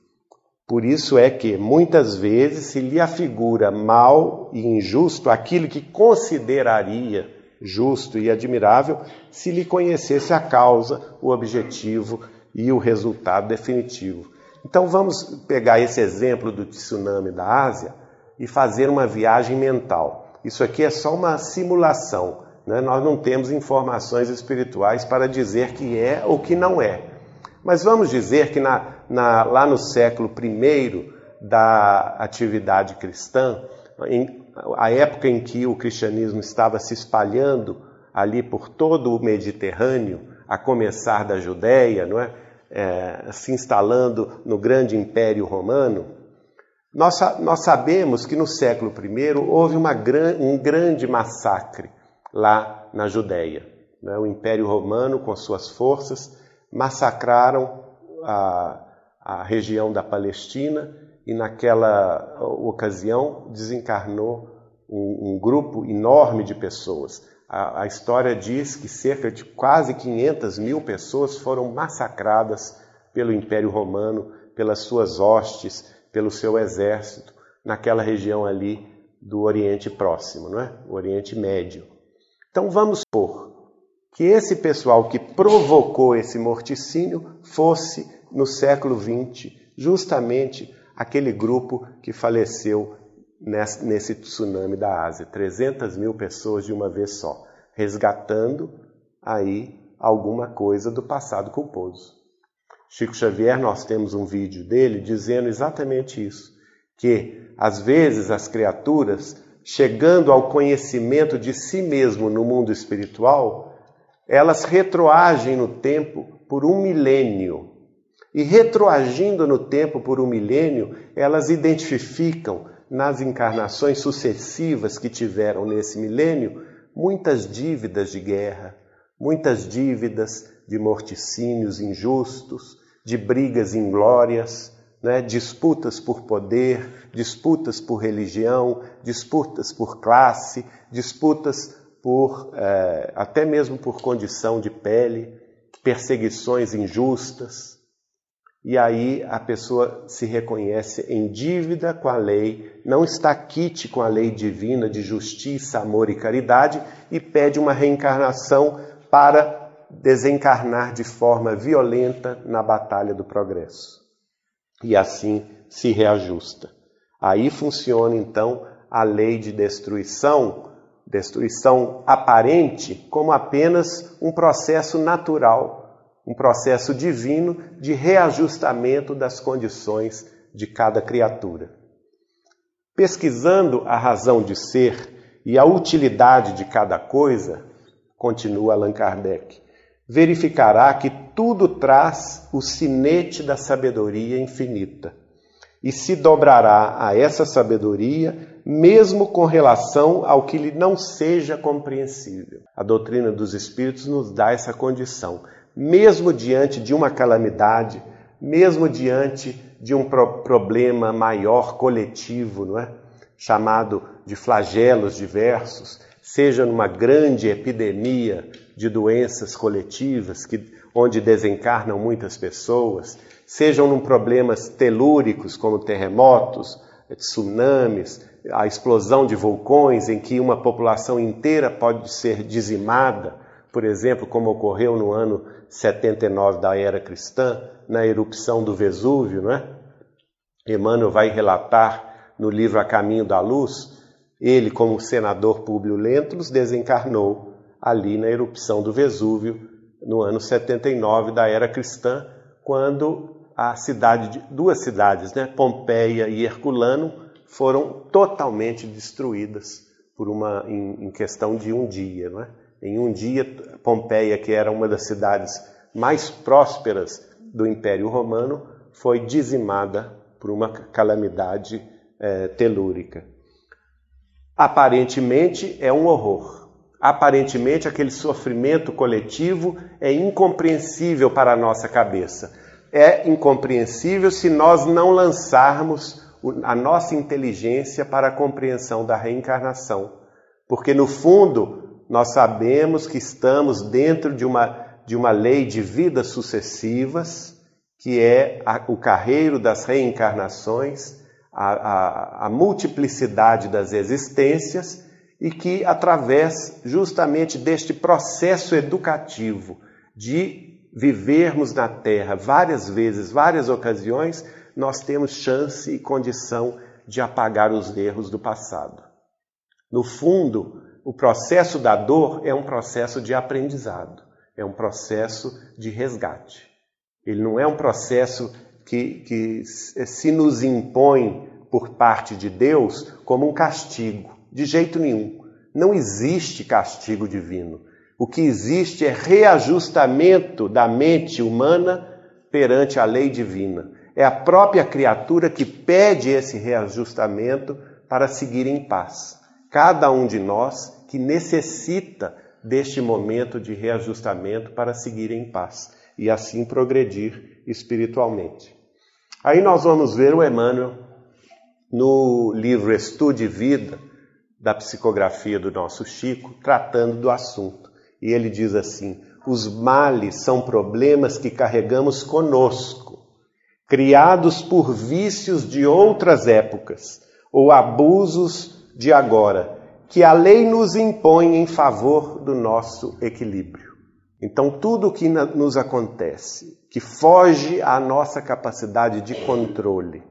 Por isso é que muitas vezes se lhe afigura mal e injusto aquilo que consideraria justo e admirável se lhe conhecesse a causa, o objetivo e o resultado definitivo. Então vamos pegar esse exemplo do tsunami da Ásia e fazer uma viagem mental. Isso aqui é só uma simulação. Né? Nós não temos informações espirituais para dizer que é ou que não é. Mas vamos dizer que na, na, lá no século I da atividade cristã, em, a época em que o cristianismo estava se espalhando ali por todo o Mediterrâneo, a começar da Judéia, não é? é, se instalando no grande Império Romano, nós, nós sabemos que no século I houve uma, um grande massacre lá na Judéia. Né? O Império Romano, com suas forças, massacraram a, a região da Palestina e, naquela ocasião, desencarnou um, um grupo enorme de pessoas. A, a, história diz que cerca de quase 500 mil pessoas foram massacradas pelo Império Romano, pelas suas hostes, pelo seu exército, naquela região ali do Oriente Próximo, não é? O Oriente Médio. Então vamos supor que esse pessoal que provocou esse morticínio fosse, no século XX, justamente aquele grupo que faleceu nesse tsunami da Ásia. 300 mil pessoas de uma vez só, resgatando aí alguma coisa do passado culposo. Chico Xavier, nós temos um vídeo dele dizendo exatamente isso, que às vezes as criaturas, chegando ao conhecimento de si mesmo no mundo espiritual, elas retroagem no tempo por um milênio. E retroagindo no tempo por um milênio, elas identificam nas encarnações sucessivas que tiveram nesse milênio muitas dívidas de guerra, muitas dívidas de morticínios injustos, de brigas inglórias, né, disputas por poder, disputas por religião, disputas por classe, disputas por é, até mesmo por condição de pele, perseguições injustas. E aí a pessoa se reconhece em dívida com a lei, não está quite com a lei divina de justiça, amor e caridade e pede uma reencarnação para desencarnar de forma violenta na batalha do progresso. E assim se reajusta. Aí funciona então a lei de destruição, destruição aparente, como apenas um processo natural um processo divino de reajustamento das condições de cada criatura. Pesquisando a razão de ser e a utilidade de cada coisa, continua Allan Kardec, verificará que tudo traz o sinete da sabedoria infinita e se dobrará a essa sabedoria mesmo com relação ao que lhe não seja compreensível. A doutrina dos Espíritos nos dá essa condição. Mesmo diante de uma calamidade, mesmo diante de um pro problema maior coletivo, não é? chamado de flagelos diversos, seja numa grande epidemia de doenças coletivas que, onde desencarnam muitas pessoas, sejam num problemas telúricos como terremotos, tsunamis, a explosão de vulcões em que uma população inteira pode ser dizimada, por exemplo, como ocorreu no ano 79 da era cristã, na erupção do Vesúvio, não é? Emmanuel vai relatar no livro A Caminho da Luz, ele, como senador Públio Lentulus, desencarnou ali na erupção do Vesúvio no ano 79 da era cristã, quando a cidade de, duas cidades, né, Pompeia e Herculano, foram totalmente destruídas por uma em, em questão de um dia, é? Em um dia, Pompeia, que era uma das cidades mais prósperas do Império Romano, foi dizimada por uma calamidade é, telúrica. Aparentemente é um horror. Aparentemente aquele sofrimento coletivo é incompreensível para a nossa cabeça. É incompreensível se nós não lançarmos a nossa inteligência para a compreensão da reencarnação. Porque no fundo nós sabemos que estamos dentro de uma de uma lei de vidas sucessivas, que é a, o carreiro das reencarnações, a, a, a multiplicidade das existências, e que, através justamente deste processo educativo de vivermos na Terra várias vezes, várias ocasiões, nós temos chance e condição de apagar os erros do passado. No fundo, o processo da dor é um processo de aprendizado é um processo de resgate. Ele não é um processo que, que se nos impõe por parte de Deus como um castigo, de jeito nenhum. Não existe castigo divino. O que existe é reajustamento da mente humana perante a lei divina. É a própria criatura que pede esse reajustamento para seguir em paz. Cada um de nós que necessita deste momento de reajustamento para seguir em paz e assim progredir espiritualmente. Aí nós vamos ver o Emmanuel no livro Estude Vida, da psicografia do nosso Chico, tratando do assunto. E ele diz assim: os males são problemas que carregamos conosco, criados por vícios de outras épocas ou abusos de agora, que a lei nos impõe em favor do nosso equilíbrio. Então, tudo o que nos acontece, que foge à nossa capacidade de controle,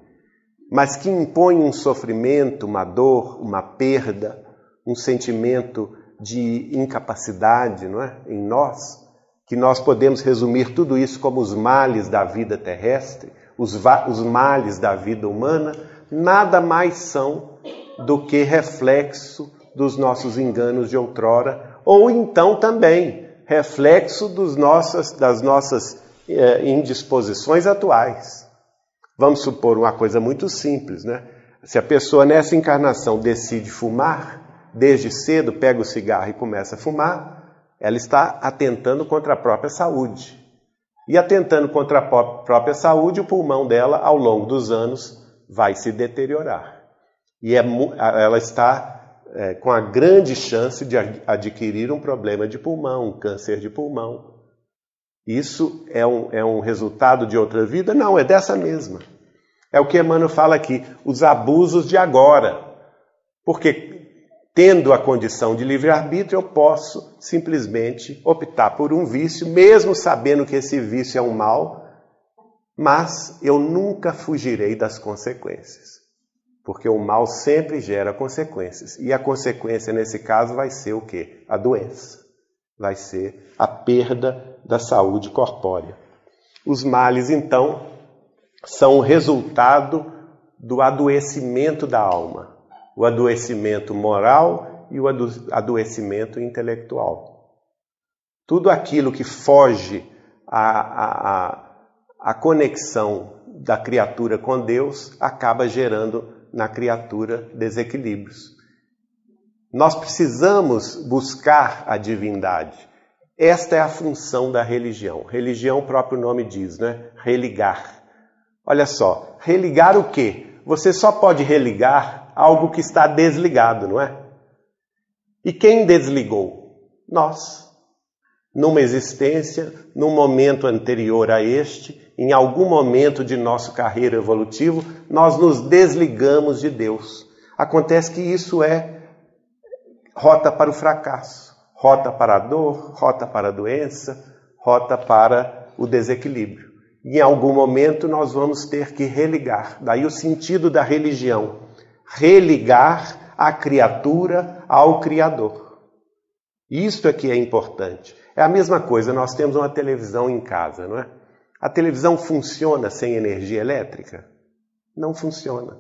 mas que impõe um sofrimento, uma dor, uma perda, um sentimento de incapacidade não é? em nós, que nós podemos resumir tudo isso como os males da vida terrestre, os, os males da vida humana, nada mais são do que reflexo dos nossos enganos de outrora, ou então também reflexo dos nossas, das nossas é, indisposições atuais. Vamos supor uma coisa muito simples, né? Se a pessoa nessa encarnação decide fumar, desde cedo pega o cigarro e começa a fumar, ela está atentando contra a própria saúde. E atentando contra a própria saúde, o pulmão dela, ao longo dos anos, vai se deteriorar. E é, ela está é, com a grande chance de adquirir um problema de pulmão, um câncer de pulmão. Isso é um, é um resultado de outra vida? Não, é dessa mesma. É o que Emmanuel fala aqui, os abusos de agora. Porque, tendo a condição de livre-arbítrio, eu posso simplesmente optar por um vício, mesmo sabendo que esse vício é um mal, mas eu nunca fugirei das consequências. Porque o mal sempre gera consequências. E a consequência nesse caso vai ser o quê? A doença. Vai ser a perda da saúde corpórea. Os males, então, são o resultado do adoecimento da alma, o adoecimento moral e o adoecimento intelectual. Tudo aquilo que foge à, à, à conexão da criatura com Deus acaba gerando na criatura desequilíbrios. Nós precisamos buscar a divindade. Esta é a função da religião. Religião, o próprio nome diz, né? Religar. Olha só, religar o quê? Você só pode religar algo que está desligado, não é? E quem desligou? Nós. Numa existência, num momento anterior a este, em algum momento de nossa carreira evolutivo, nós nos desligamos de Deus. Acontece que isso é rota para o fracasso, rota para a dor, rota para a doença, rota para o desequilíbrio. Em algum momento nós vamos ter que religar. Daí o sentido da religião: religar a criatura ao Criador. Isto é que é importante. É a mesma coisa, nós temos uma televisão em casa, não é? A televisão funciona sem energia elétrica? Não funciona.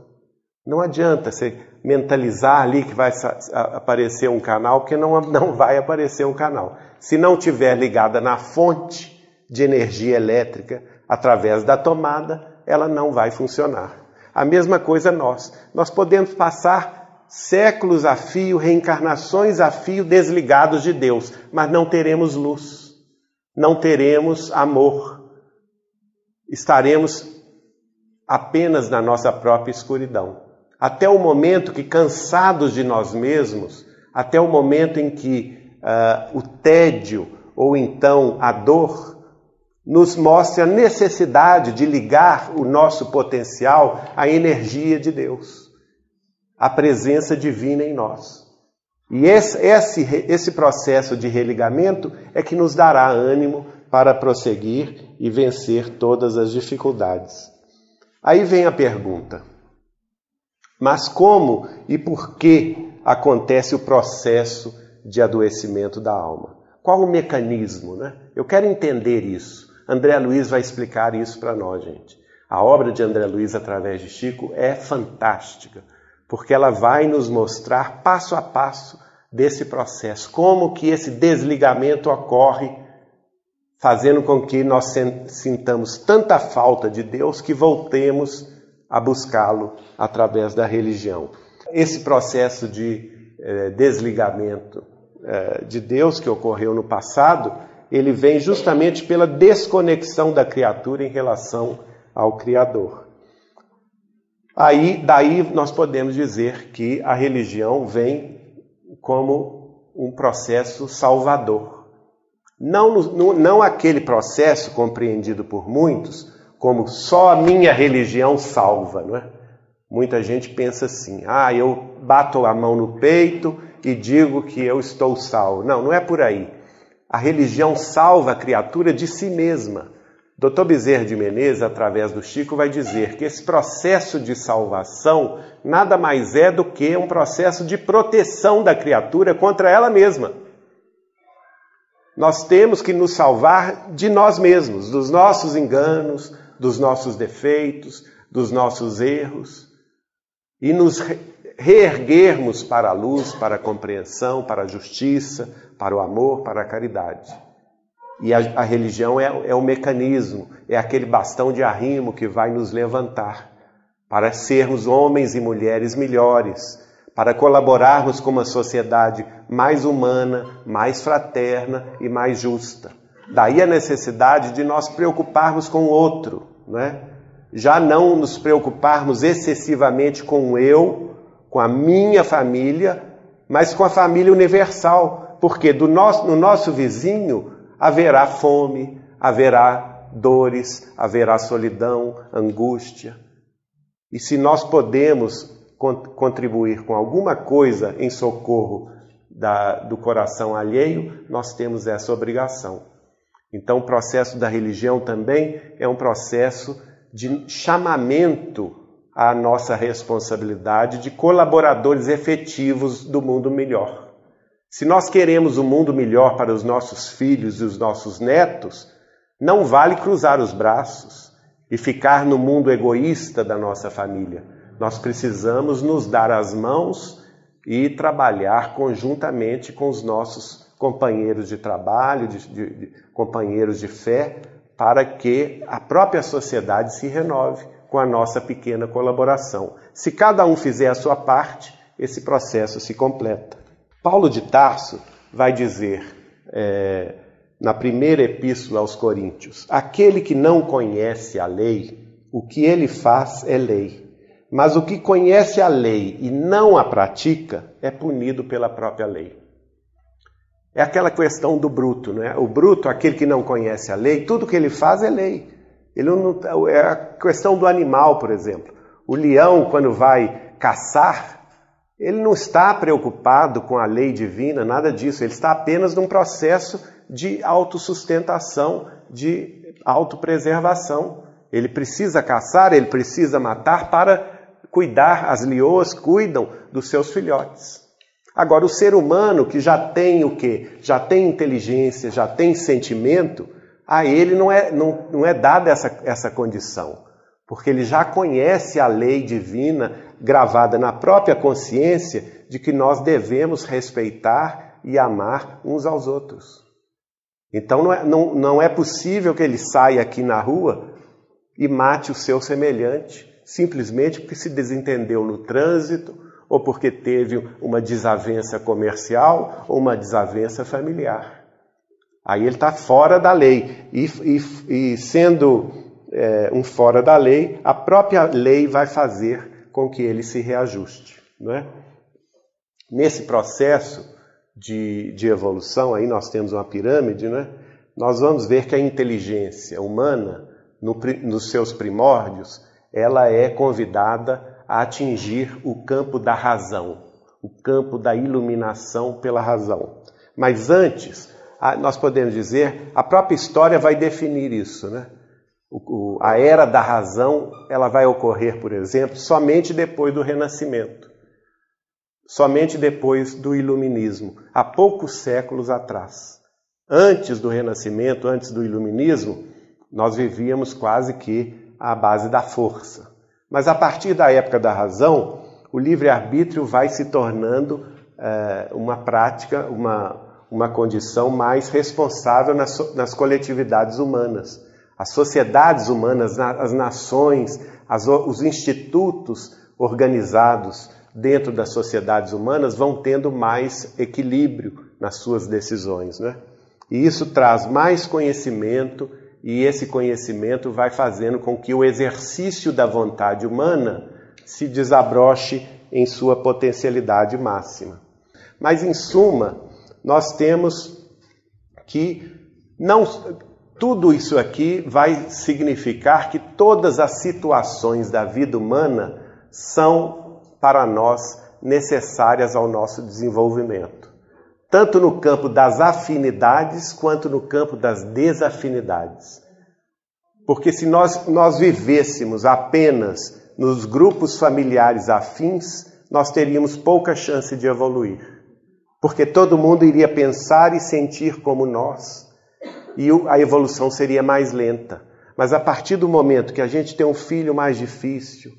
Não adianta você mentalizar ali que vai aparecer um canal, porque não, não vai aparecer um canal. Se não tiver ligada na fonte de energia elétrica através da tomada, ela não vai funcionar. A mesma coisa nós. Nós podemos passar séculos a fio, reencarnações a fio, desligados de Deus, mas não teremos luz, não teremos amor. Estaremos apenas na nossa própria escuridão até o momento que, cansados de nós mesmos, até o momento em que uh, o tédio ou então a dor nos mostre a necessidade de ligar o nosso potencial à energia de Deus, à presença divina em nós. E esse, esse, esse processo de religamento é que nos dará ânimo para prosseguir e vencer todas as dificuldades. Aí vem a pergunta: mas como e por que acontece o processo de adoecimento da alma? Qual o mecanismo, né? Eu quero entender isso. André Luiz vai explicar isso para nós, gente. A obra de André Luiz através de Chico é fantástica, porque ela vai nos mostrar passo a passo desse processo, como que esse desligamento ocorre, fazendo com que nós sintamos tanta falta de Deus que voltemos a buscá-lo através da religião. Esse processo de eh, desligamento eh, de Deus que ocorreu no passado, ele vem justamente pela desconexão da criatura em relação ao Criador. Aí, daí nós podemos dizer que a religião vem como um processo salvador. Não, não, não aquele processo compreendido por muitos como só a minha religião salva, não é? Muita gente pensa assim: ah, eu bato a mão no peito e digo que eu estou salvo. Não, não é por aí. A religião salva a criatura de si mesma. Dr. Bezerra de Menezes, através do Chico, vai dizer que esse processo de salvação nada mais é do que um processo de proteção da criatura contra ela mesma. Nós temos que nos salvar de nós mesmos, dos nossos enganos, dos nossos defeitos, dos nossos erros e nos reerguermos para a luz, para a compreensão, para a justiça, para o amor, para a caridade. E a, a religião é, é o mecanismo, é aquele bastão de arrimo que vai nos levantar para sermos homens e mulheres melhores, para colaborarmos com uma sociedade mais humana, mais fraterna e mais justa. Daí a necessidade de nós preocuparmos com o outro, né? já não nos preocuparmos excessivamente com eu, com a minha família, mas com a família universal, porque do nosso, no nosso vizinho haverá fome, haverá dores, haverá solidão, angústia. E se nós podemos contribuir com alguma coisa em socorro da, do coração alheio, nós temos essa obrigação. Então, o processo da religião também é um processo de chamamento à nossa responsabilidade de colaboradores efetivos do mundo melhor. Se nós queremos um mundo melhor para os nossos filhos e os nossos netos, não vale cruzar os braços e ficar no mundo egoísta da nossa família. Nós precisamos nos dar as mãos e trabalhar conjuntamente com os nossos companheiros de trabalho, de, de, de, companheiros de fé, para que a própria sociedade se renove com a nossa pequena colaboração. Se cada um fizer a sua parte, esse processo se completa. Paulo de Tarso vai dizer é, na primeira epístola aos Coríntios: aquele que não conhece a lei, o que ele faz é lei. Mas o que conhece a lei e não a pratica é punido pela própria lei. É aquela questão do bruto, né? O bruto, aquele que não conhece a lei, tudo que ele faz é lei. Ele não, é a questão do animal, por exemplo. O leão, quando vai caçar, ele não está preocupado com a lei divina, nada disso. Ele está apenas num processo de autossustentação, de autopreservação. Ele precisa caçar, ele precisa matar para cuidar. As leoas cuidam dos seus filhotes. Agora, o ser humano que já tem o quê? Já tem inteligência, já tem sentimento, a ele não é, não, não é dada essa, essa condição, porque ele já conhece a lei divina gravada na própria consciência de que nós devemos respeitar e amar uns aos outros. Então não é, não, não é possível que ele saia aqui na rua e mate o seu semelhante, simplesmente porque se desentendeu no trânsito, ou porque teve uma desavença comercial ou uma desavença familiar. Aí ele está fora da lei. E, e, e sendo é, um fora da lei, a própria lei vai fazer com que ele se reajuste. Não é? Nesse processo de, de evolução, aí nós temos uma pirâmide, né? nós vamos ver que a inteligência humana, no, nos seus primórdios, ela é convidada a atingir o campo da razão, o campo da iluminação pela razão. Mas antes, nós podemos dizer, a própria história vai definir isso, né? A era da razão, ela vai ocorrer, por exemplo, somente depois do Renascimento, somente depois do Iluminismo, há poucos séculos atrás. Antes do Renascimento, antes do Iluminismo, nós vivíamos quase que à base da força. Mas a partir da época da razão, o livre-arbítrio vai se tornando é, uma prática, uma, uma condição mais responsável nas, nas coletividades humanas. As sociedades humanas, as nações, as, os institutos organizados dentro das sociedades humanas vão tendo mais equilíbrio nas suas decisões. Né? E isso traz mais conhecimento, e esse conhecimento vai fazendo com que o exercício da vontade humana se desabroche em sua potencialidade máxima. Mas, em suma, nós temos que não tudo isso aqui vai significar que todas as situações da vida humana são para nós necessárias ao nosso desenvolvimento, tanto no campo das afinidades quanto no campo das desafinidades. Porque se nós, nós vivêssemos apenas nos grupos familiares afins, nós teríamos pouca chance de evoluir porque todo mundo iria pensar e sentir como nós, e a evolução seria mais lenta. Mas a partir do momento que a gente tem um filho mais difícil,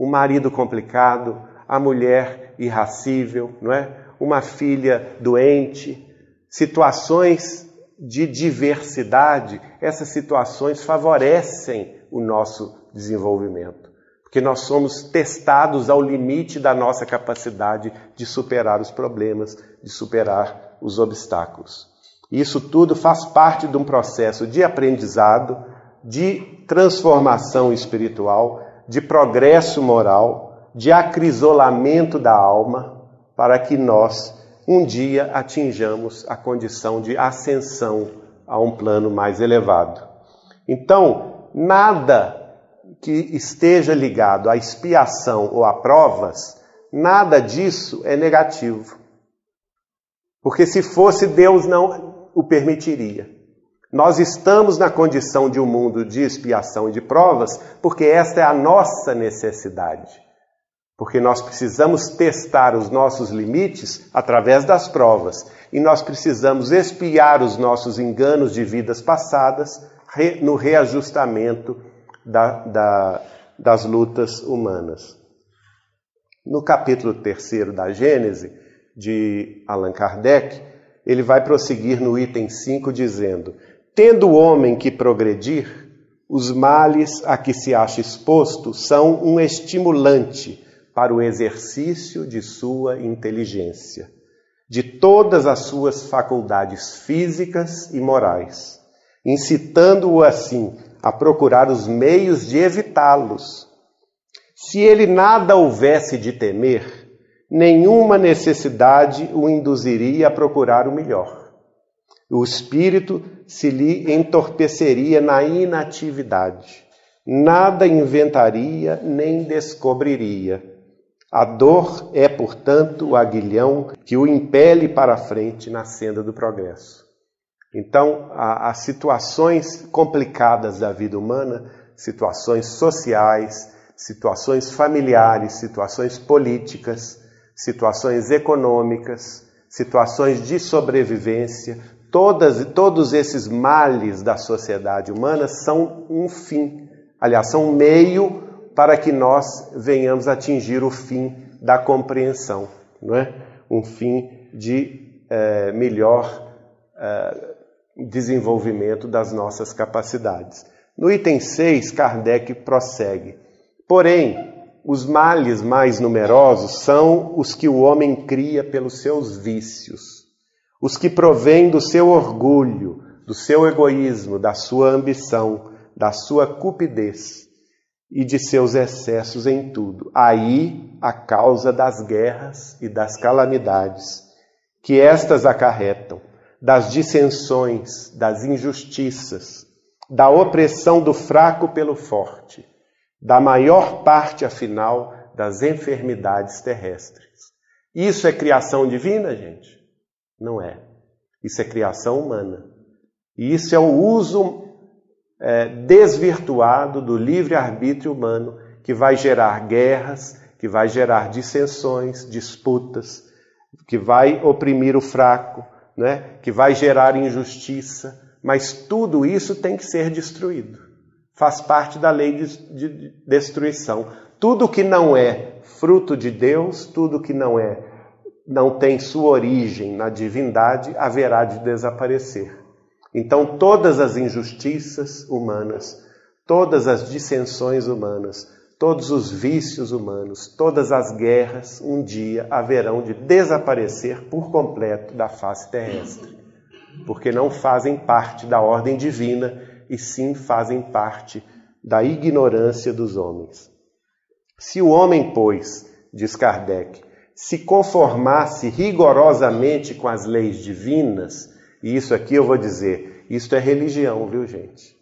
um marido complicado, a mulher irracível, não é? Uma filha doente, situações de diversidade, essas situações favorecem o nosso desenvolvimento porque nós somos testados ao limite da nossa capacidade de superar os problemas, de superar os obstáculos. Isso tudo faz parte de um processo de aprendizado, de transformação espiritual, de progresso moral, de acrisolamento da alma, para que nós um dia atinjamos a condição de ascensão a um plano mais elevado. Então, nada que esteja ligado à expiação ou a provas, nada disso é negativo. Porque se fosse, Deus não o permitiria. Nós estamos na condição de um mundo de expiação e de provas, porque esta é a nossa necessidade. Porque nós precisamos testar os nossos limites através das provas. E nós precisamos expiar os nossos enganos de vidas passadas no reajustamento da, da, das lutas humanas. No capítulo 3 da Gênese, de Allan Kardec, ele vai prosseguir no item 5 dizendo: Tendo o homem que progredir, os males a que se acha exposto são um estimulante para o exercício de sua inteligência, de todas as suas faculdades físicas e morais, incitando-o assim a procurar os meios de evitá-los. Se ele nada houvesse de temer, nenhuma necessidade o induziria a procurar o melhor. O espírito se lhe entorpeceria na inatividade. Nada inventaria nem descobriria. A dor é, portanto, o aguilhão que o impele para a frente na senda do progresso. Então, as situações complicadas da vida humana, situações sociais, situações familiares, situações políticas, situações econômicas, situações de sobrevivência, todas, todos esses males da sociedade humana são um fim, aliás, são um meio para que nós venhamos atingir o fim da compreensão, não é? Um fim de é, melhor é, desenvolvimento das nossas capacidades. No item 6, Kardec prossegue. Porém, os males mais numerosos são os que o homem cria pelos seus vícios, os que provêm do seu orgulho, do seu egoísmo, da sua ambição, da sua cupidez e de seus excessos em tudo. Aí a causa das guerras e das calamidades que estas acarretam, das dissensões, das injustiças, da opressão do fraco pelo forte, da maior parte, afinal, das enfermidades terrestres. Isso é criação divina, gente? Não é. Isso é criação humana. E isso é o uso é, desvirtuado do livre-arbítrio humano que vai gerar guerras, que vai gerar dissensões, disputas, que vai oprimir o fraco, né? que vai gerar injustiça, mas tudo isso tem que ser destruído. Faz parte da lei de, de destruição. Tudo que não é fruto de Deus, tudo que não é não tem sua origem na divindade, haverá de desaparecer. Então, todas as injustiças humanas, todas as dissensões humanas, todos os vícios humanos, todas as guerras, um dia haverão de desaparecer por completo da face terrestre, porque não fazem parte da ordem divina e sim fazem parte da ignorância dos homens. Se o homem, pois, diz Kardec, se conformasse rigorosamente com as leis divinas, e isso aqui eu vou dizer, isto é religião, viu gente?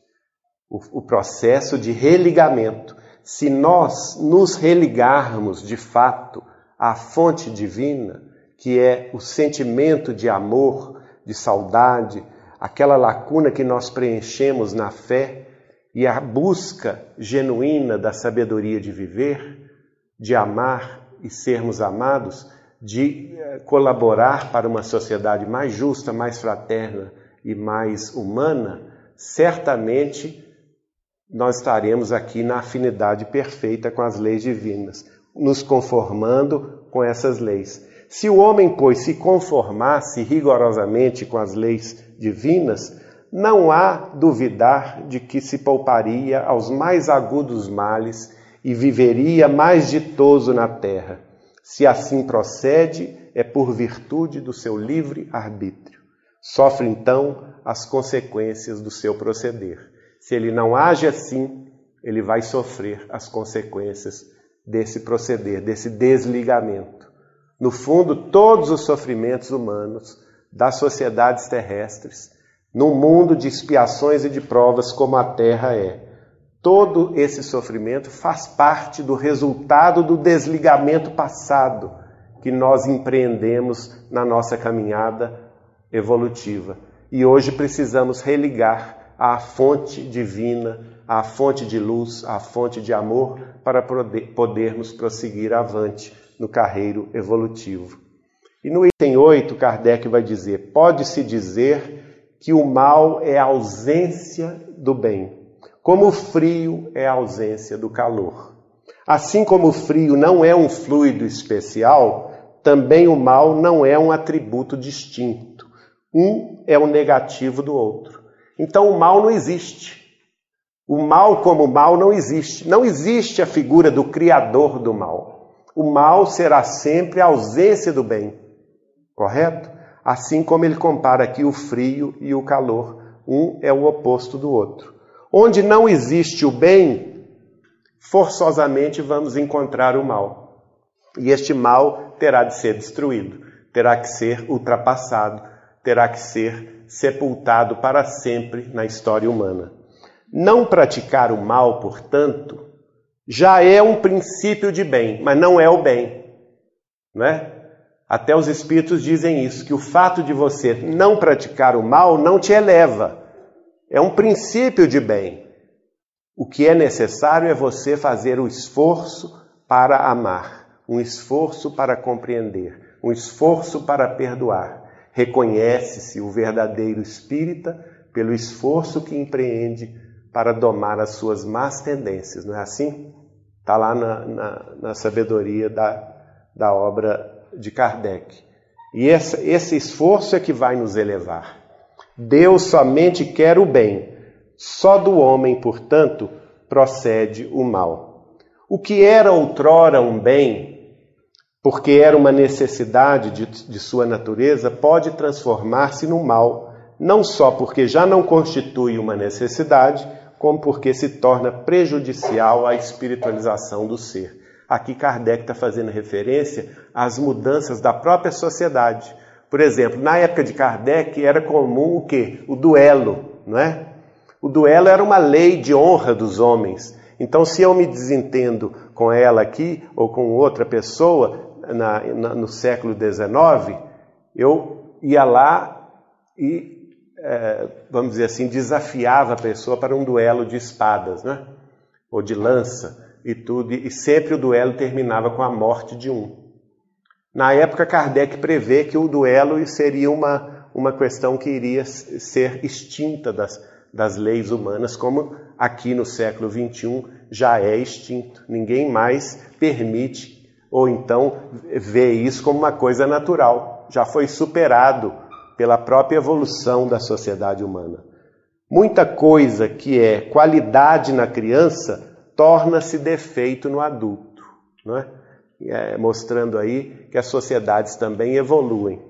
O, o processo de religamento. Se nós nos religarmos de fato à fonte divina, que é o sentimento de amor, de saudade, aquela lacuna que nós preenchemos na fé e a busca genuína da sabedoria de viver, de amar e sermos amados, de eh, colaborar para uma sociedade mais justa, mais fraterna e mais humana, certamente nós estaremos aqui na afinidade perfeita com as leis divinas, nos conformando com essas leis. Se o homem, pois, se conformasse rigorosamente com as leis divinas, não há duvidar de que se pouparia aos mais agudos males e viveria mais ditoso na terra. Se assim procede, é por virtude do seu livre arbítrio. Sofre então as consequências do seu proceder. Se ele não age assim, ele vai sofrer as consequências desse proceder, desse desligamento. No fundo, todos os sofrimentos humanos das sociedades terrestres, num mundo de expiações e de provas como a Terra é, Todo esse sofrimento faz parte do resultado do desligamento passado que nós empreendemos na nossa caminhada evolutiva. E hoje precisamos religar à fonte divina, à fonte de luz, à fonte de amor, para podermos prosseguir avante no carreiro evolutivo. E no item 8, Kardec vai dizer: pode-se dizer que o mal é a ausência do bem. Como o frio é a ausência do calor. Assim como o frio não é um fluido especial, também o mal não é um atributo distinto. Um é o negativo do outro. Então o mal não existe. O mal como mal não existe. Não existe a figura do criador do mal. O mal será sempre a ausência do bem. Correto? Assim como ele compara aqui o frio e o calor. Um é o oposto do outro. Onde não existe o bem, forçosamente vamos encontrar o mal. E este mal terá de ser destruído, terá que ser ultrapassado, terá que ser sepultado para sempre na história humana. Não praticar o mal, portanto, já é um princípio de bem, mas não é o bem. Não é? Até os espíritos dizem isso, que o fato de você não praticar o mal não te eleva. É um princípio de bem. O que é necessário é você fazer o esforço para amar, um esforço para compreender, um esforço para perdoar. Reconhece-se o verdadeiro espírita pelo esforço que empreende para domar as suas más tendências, não é assim? Está lá na, na, na, sabedoria da, da obra de Kardec. E esse, esse esforço é que vai nos elevar. Deus somente quer o bem só do homem, portanto, procede o mal. O que era outrora um bem, porque era uma necessidade de, de sua natureza, pode transformar-se no mal, não só porque já não constitui uma necessidade, como porque se torna prejudicial à espiritualização do ser. Aqui Kardec está fazendo referência às mudanças da própria sociedade. Por exemplo, na época de Kardec era comum o quê? O duelo, não é? O duelo era uma lei de honra dos homens. Então, se eu me desentendo com ela aqui ou com outra pessoa na, na, no século XIX, eu ia lá e, é, vamos dizer assim, desafiava a pessoa para um duelo de espadas, né? ou de lança e tudo, e sempre o duelo terminava com a morte de um. Na época, Kardec prevê que o duelo seria uma, uma questão que iria ser extinta das, das leis humanas, como aqui no século XXI já é extinto. Ninguém mais permite ou então vê isso como uma coisa natural. Já foi superado pela própria evolução da sociedade humana. Muita coisa que é qualidade na criança torna-se defeito no adulto, não é? É, mostrando aí que as sociedades também evoluem.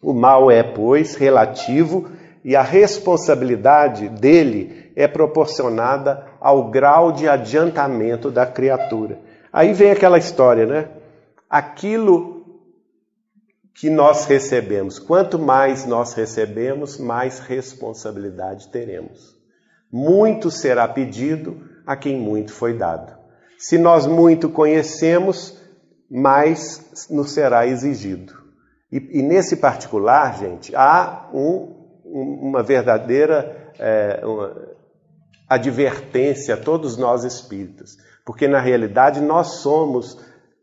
O mal é, pois, relativo e a responsabilidade dele é proporcionada ao grau de adiantamento da criatura. Aí vem aquela história, né? Aquilo que nós recebemos, quanto mais nós recebemos, mais responsabilidade teremos. Muito será pedido a quem muito foi dado. Se nós muito conhecemos, mais nos será exigido. E, e nesse particular, gente, há um uma verdadeira é, uma advertência a todos nós espíritas, porque na realidade nós somos,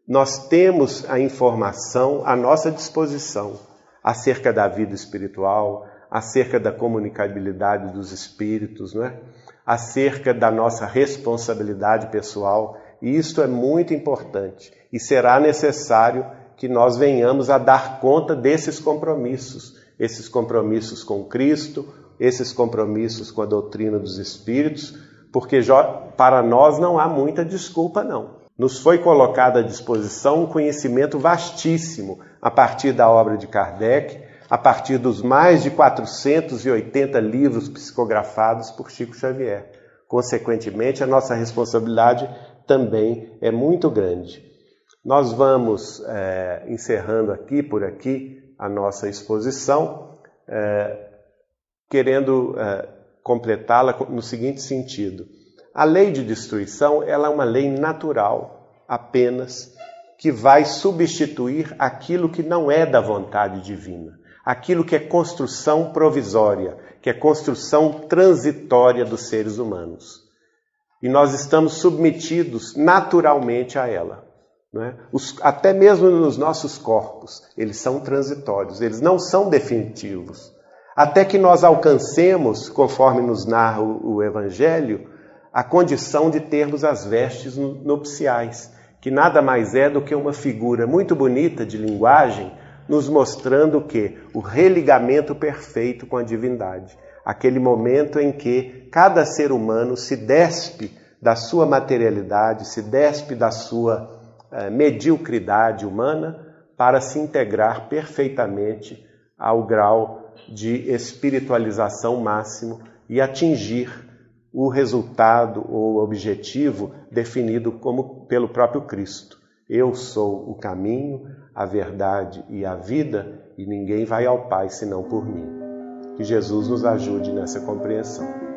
nós temos a informação à nossa disposição acerca da vida espiritual, acerca da comunicabilidade dos espíritos, não é? acerca da nossa responsabilidade pessoal, e isto é muito importante e será necessário que nós venhamos a dar conta desses compromissos esses compromissos com Cristo, esses compromissos com a doutrina dos Espíritos, porque para nós não há muita desculpa, não. Nos foi colocado à disposição um conhecimento vastíssimo a partir da obra de Kardec, a partir dos mais de 480 livros psicografados por Chico Xavier. Consequentemente, a nossa responsabilidade também é muito grande. Nós vamos é, encerrando aqui por aqui a nossa exposição, é, querendo é, completá-la no seguinte sentido: a lei de destruição ela é uma lei natural, apenas que vai substituir aquilo que não é da vontade divina, aquilo que é construção provisória, que é construção transitória dos seres humanos. E nós estamos submetidos naturalmente a ela. É? Os, até mesmo nos nossos corpos, eles são transitórios, eles não são definitivos. Até que nós alcancemos, conforme nos narra o, o Evangelho, a condição de termos as vestes nupciais, que nada mais é do que uma figura muito bonita de linguagem, nos mostrando o que? O religamento perfeito com a divindade. Aquele momento em que cada ser humano se despe da sua materialidade, se despe da sua eh, mediocridade humana para se integrar perfeitamente ao grau de espiritualização máximo e atingir o resultado ou objetivo definido como pelo próprio Cristo. Eu sou o caminho, a verdade e a vida, e ninguém vai ao Pai senão por mim. Que Jesus nos ajude nessa compreensão.